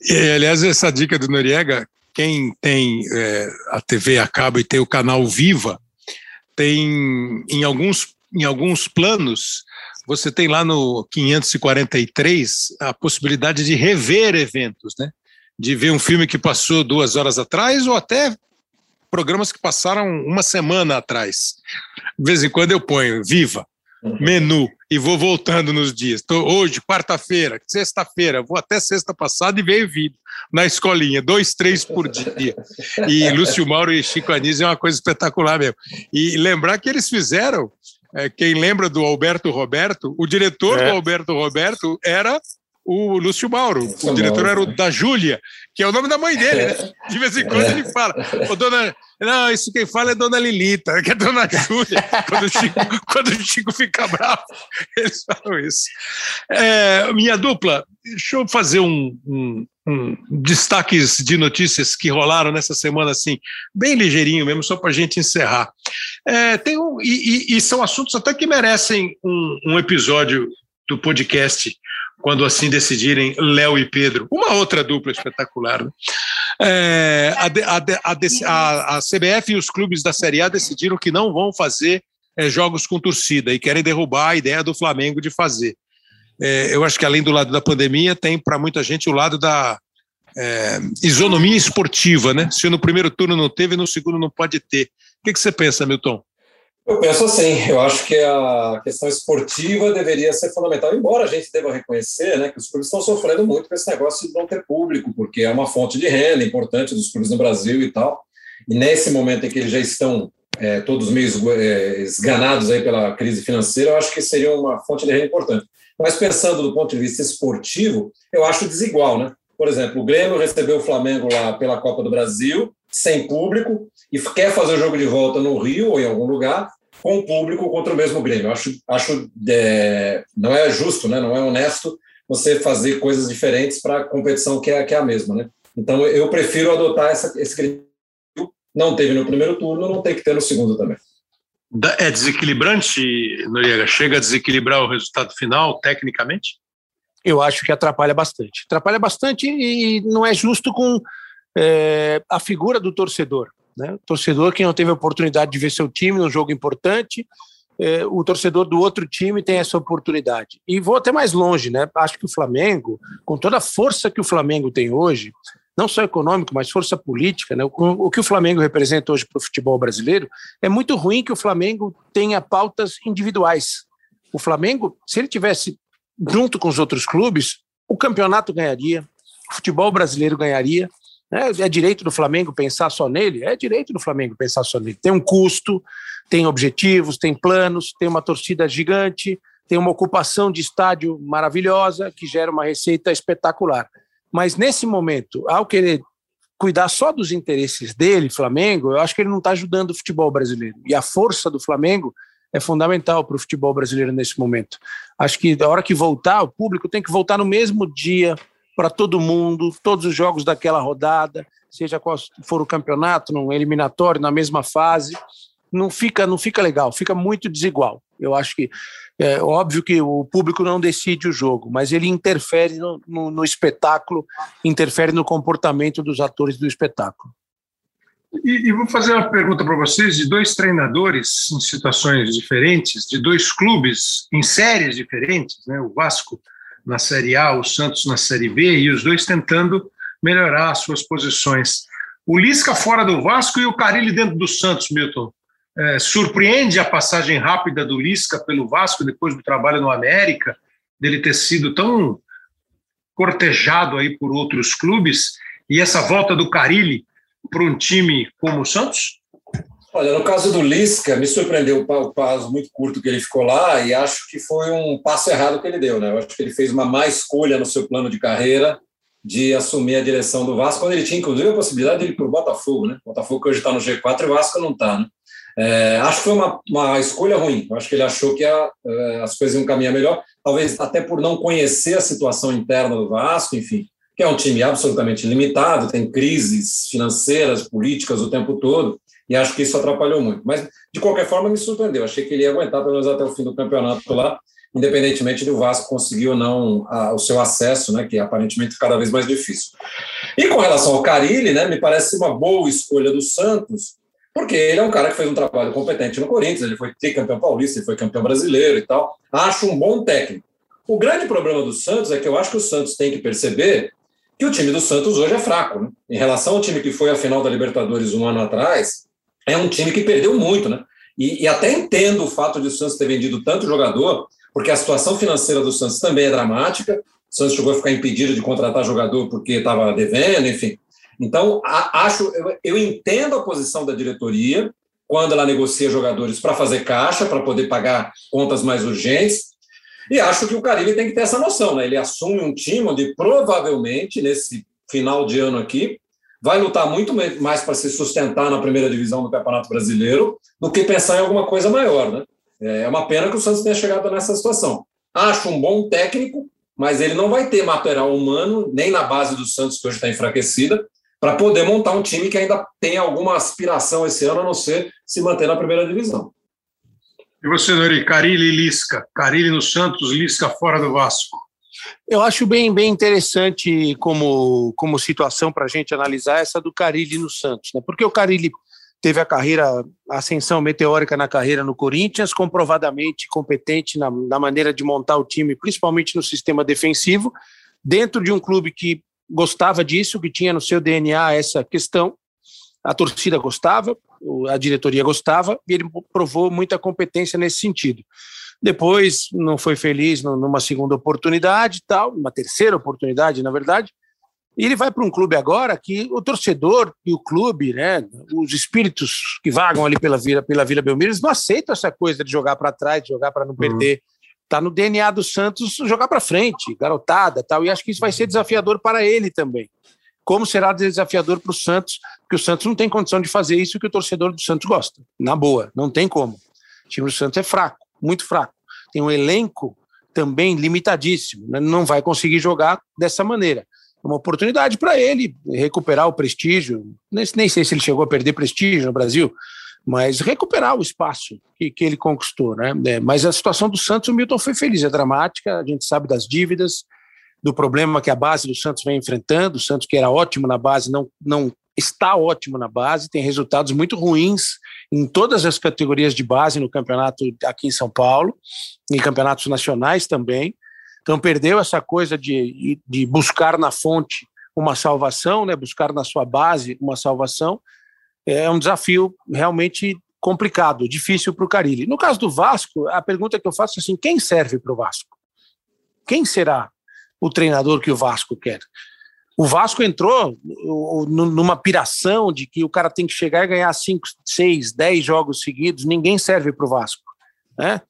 E, aliás, essa dica do Noriega, quem tem é, a TV a cabo e tem o canal Viva, tem em alguns, em alguns planos você tem lá no 543 a possibilidade de rever eventos, né? De ver um filme que passou duas horas atrás ou até programas que passaram uma semana atrás. De vez em quando eu ponho Viva, uhum. menu, e vou voltando nos dias. Tô hoje, quarta-feira, sexta-feira, vou até sexta passada e veio vídeo na escolinha, dois, três por dia. E Lúcio Mauro e Chico Anísio é uma coisa espetacular mesmo. E lembrar que eles fizeram quem lembra do Alberto Roberto, o diretor é. do Alberto Roberto era o Lúcio Mauro. O diretor era o da Júlia, que é o nome da mãe dele, né? De vez em quando ele fala, Ô, dona. Não, isso quem fala é Dona Lilita, que é Dona Júlia. quando, o Chico, quando o Chico fica bravo, eles falam isso. É, minha dupla, deixa eu fazer um, um, um, destaques de notícias que rolaram nessa semana, assim, bem ligeirinho mesmo, só para a gente encerrar. É, tem um, e, e, e, são assuntos até que merecem um, um episódio do podcast quando assim decidirem Léo e Pedro. Uma outra dupla espetacular. Né? É, a, a, a, a, CBF e os clubes da Série A decidiram que não vão fazer é, jogos com torcida e querem derrubar a ideia do Flamengo de fazer. É, eu acho que além do lado da pandemia, tem para muita gente o lado da é, isonomia esportiva, né? Se no primeiro turno não teve, no segundo não pode ter. O que, que você pensa, Milton? Eu penso assim, eu acho que a questão esportiva deveria ser fundamental, embora a gente deva reconhecer né, que os clubes estão sofrendo muito com esse negócio de não ter público, porque é uma fonte de renda importante dos clubes no Brasil e tal. E nesse momento em que eles já estão é, todos meio é, esganados aí pela crise financeira, eu acho que seria uma fonte de renda importante. Mas pensando do ponto de vista esportivo, eu acho desigual, né? Por exemplo, o Grêmio recebeu o Flamengo lá pela Copa do Brasil, sem público, e quer fazer o jogo de volta no Rio ou em algum lugar, com o público contra o mesmo Grêmio. Acho, acho é, não é justo, né? não é honesto você fazer coisas diferentes para a competição que é, que é a mesma. Né? Então, eu prefiro adotar essa, esse critério. Não teve no primeiro turno, não tem que ter no segundo também. É desequilibrante, Noriega? Chega a desequilibrar o resultado final, tecnicamente? Eu acho que atrapalha bastante. Atrapalha bastante e não é justo com é, a figura do torcedor. Né? O torcedor que não teve a oportunidade de ver seu time num jogo importante, é, o torcedor do outro time tem essa oportunidade. E vou até mais longe, né? Acho que o Flamengo, com toda a força que o Flamengo tem hoje, não só econômico, mas força política, né? o, o que o Flamengo representa hoje para o futebol brasileiro, é muito ruim que o Flamengo tenha pautas individuais. O Flamengo, se ele tivesse junto com os outros clubes, o campeonato ganharia, o futebol brasileiro ganharia, é, é direito do Flamengo pensar só nele? É direito do Flamengo pensar só nele. Tem um custo, tem objetivos, tem planos, tem uma torcida gigante, tem uma ocupação de estádio maravilhosa que gera uma receita espetacular. Mas nesse momento, ao querer cuidar só dos interesses dele, Flamengo, eu acho que ele não está ajudando o futebol brasileiro. E a força do Flamengo é fundamental para o futebol brasileiro nesse momento. Acho que a hora que voltar, o público tem que voltar no mesmo dia para todo mundo, todos os jogos daquela rodada, seja qual for o campeonato, num eliminatório, na mesma fase. Não fica, não fica legal, fica muito desigual. Eu acho que é óbvio que o público não decide o jogo, mas ele interfere no, no, no espetáculo, interfere no comportamento dos atores do espetáculo. E, e, vou fazer uma pergunta para vocês de dois treinadores em situações diferentes, de dois clubes em séries diferentes, né? O Vasco na Série A, o Santos na Série B, e os dois tentando melhorar as suas posições. O Lisca fora do Vasco e o Carilli dentro do Santos, Milton. É, surpreende a passagem rápida do Lisca pelo Vasco depois do trabalho no América, dele ter sido tão cortejado aí por outros clubes, e essa volta do Carilli para um time como o Santos? Olha, no caso do Lisca, me surpreendeu o prazo muito curto que ele ficou lá e acho que foi um passo errado que ele deu, né? Eu acho que ele fez uma má escolha no seu plano de carreira de assumir a direção do Vasco, quando ele tinha, inclusive, a possibilidade de ir para o Botafogo, né? O Botafogo hoje está no G4 e o Vasco não está, né? É, acho que foi uma, uma escolha ruim. Eu acho que ele achou que a, é, as coisas iam caminhar melhor, talvez até por não conhecer a situação interna do Vasco, enfim que é um time absolutamente limitado, tem crises financeiras, políticas o tempo todo, e acho que isso atrapalhou muito. Mas, de qualquer forma, me surpreendeu. Achei que ele ia aguentar pelo menos até o fim do campeonato lá, independentemente do Vasco conseguir ou não a, o seu acesso, né, que é aparentemente cada vez mais difícil. E com relação ao Carilli, né, me parece uma boa escolha do Santos, porque ele é um cara que fez um trabalho competente no Corinthians, ele foi campeão paulista, ele foi campeão brasileiro e tal. Acho um bom técnico. O grande problema do Santos é que eu acho que o Santos tem que perceber que o time do Santos hoje é fraco. Né? Em relação ao time que foi à final da Libertadores um ano atrás, é um time que perdeu muito. Né? E, e até entendo o fato de o Santos ter vendido tanto jogador, porque a situação financeira do Santos também é dramática. O Santos chegou a ficar impedido de contratar jogador porque estava devendo, enfim. Então, a, acho, eu, eu entendo a posição da diretoria quando ela negocia jogadores para fazer caixa, para poder pagar contas mais urgentes, e acho que o Caribe tem que ter essa noção, né? Ele assume um time onde provavelmente, nesse final de ano aqui, vai lutar muito mais para se sustentar na primeira divisão do Campeonato Brasileiro do que pensar em alguma coisa maior, né? É uma pena que o Santos tenha chegado nessa situação. Acho um bom técnico, mas ele não vai ter material humano, nem na base do Santos, que hoje está enfraquecida, para poder montar um time que ainda tem alguma aspiração esse ano, a não ser se manter na primeira divisão. E você, Nori, Carilli e Lisca. Carilli no Santos, Lisca fora do Vasco. Eu acho bem, bem interessante como, como situação para a gente analisar essa do Carilli no Santos. Né? Porque o Carilli teve a carreira, a ascensão meteórica na carreira no Corinthians, comprovadamente competente na, na maneira de montar o time, principalmente no sistema defensivo, dentro de um clube que gostava disso, que tinha no seu DNA essa questão, a torcida gostava, a diretoria gostava, e ele provou muita competência nesse sentido. Depois não foi feliz numa segunda oportunidade, tal, uma terceira oportunidade, na verdade. E ele vai para um clube agora que o torcedor e o clube, né, os espíritos que vagam ali pela Vila, pela Vila Belmiro, eles não aceitam essa coisa de jogar para trás, de jogar para não uhum. perder. Está no DNA do Santos jogar para frente, garotada, tal. E acho que isso vai ser desafiador para ele também como será desafiador para o Santos, porque o Santos não tem condição de fazer isso que o torcedor do Santos gosta. Na boa, não tem como. O time do Santos é fraco, muito fraco. Tem um elenco também limitadíssimo, né? não vai conseguir jogar dessa maneira. É uma oportunidade para ele recuperar o prestígio. Nem, nem sei se ele chegou a perder prestígio no Brasil, mas recuperar o espaço que, que ele conquistou. Né? É, mas a situação do Santos, o Milton foi feliz, é dramática, a gente sabe das dívidas, do problema que a base do Santos vem enfrentando. O Santos, que era ótimo na base, não, não está ótimo na base, tem resultados muito ruins em todas as categorias de base no campeonato aqui em São Paulo, em campeonatos nacionais também. Então, perdeu essa coisa de, de buscar na fonte uma salvação, né? buscar na sua base uma salvação. É um desafio realmente complicado, difícil para o Carilli. No caso do Vasco, a pergunta que eu faço é assim: quem serve para o Vasco? Quem será o treinador que o Vasco quer. O Vasco entrou numa piração de que o cara tem que chegar e ganhar 5, 6, 10 jogos seguidos, ninguém serve para o Vasco. Né?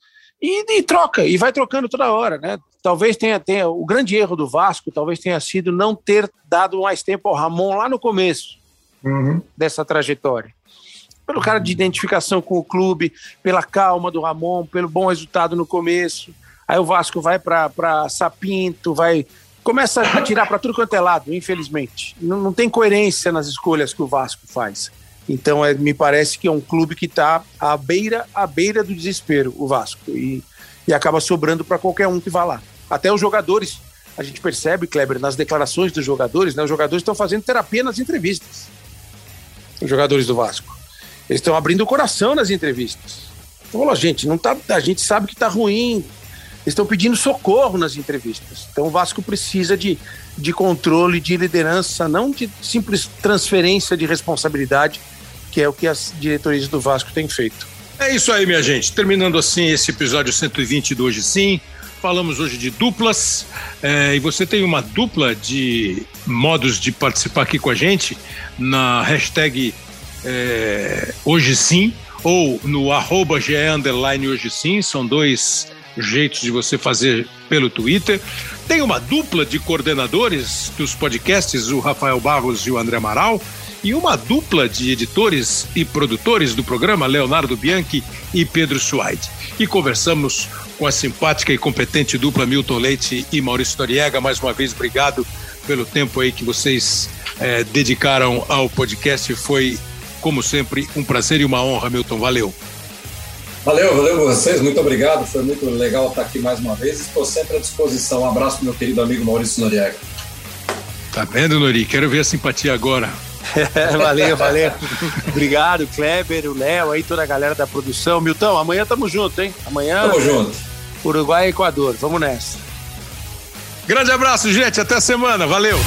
E, e, troca, e vai trocando toda hora. Né? Talvez tenha, tenha. O grande erro do Vasco talvez tenha sido não ter dado mais tempo ao Ramon lá no começo uhum. dessa trajetória. pelo cara de identificação com o clube, pela calma do Ramon, pelo bom resultado no começo. Aí o Vasco vai para Sapinto, vai começa a tirar para tudo quanto é lado, infelizmente. Não, não, tem coerência nas escolhas que o Vasco faz. Então é, me parece que é um clube que está à beira, à beira do desespero, o Vasco, e, e acaba sobrando para qualquer um que vá lá. Até os jogadores, a gente percebe, Kleber, nas declarações dos jogadores, né, os jogadores estão fazendo terapia nas entrevistas. Os jogadores do Vasco. Eles estão abrindo o coração nas entrevistas. Então, falou, gente, não tá, a gente sabe que está ruim, estão pedindo socorro nas entrevistas. Então o Vasco precisa de, de controle, de liderança, não de simples transferência de responsabilidade, que é o que as diretorias do Vasco têm feito. É isso aí, minha gente. Terminando assim esse episódio 120 do Hoje Sim. Falamos hoje de duplas é, e você tem uma dupla de modos de participar aqui com a gente na hashtag é, Hoje Sim ou no arroba GE Hoje Sim. São dois jeitos de você fazer pelo Twitter. Tem uma dupla de coordenadores dos podcasts, o Rafael Barros e o André Amaral, e uma dupla de editores e produtores do programa, Leonardo Bianchi e Pedro Suaide. E conversamos com a simpática e competente dupla Milton Leite e Maurício Noriega. Mais uma vez, obrigado pelo tempo aí que vocês é, dedicaram ao podcast. Foi, como sempre, um prazer e uma honra, Milton. Valeu. Valeu, valeu vocês, muito obrigado. Foi muito legal estar aqui mais uma vez. Estou sempre à disposição. Um abraço pro meu querido amigo Maurício Noriega. Tá vendo, Nori? Quero ver a simpatia agora. valeu, valeu. Obrigado, Kleber, o Léo, aí toda a galera da produção. Milton, amanhã tamo junto, hein? Amanhã. Tamo junto. Uruguai e Equador. Vamos nessa. Grande abraço, gente. Até semana. Valeu.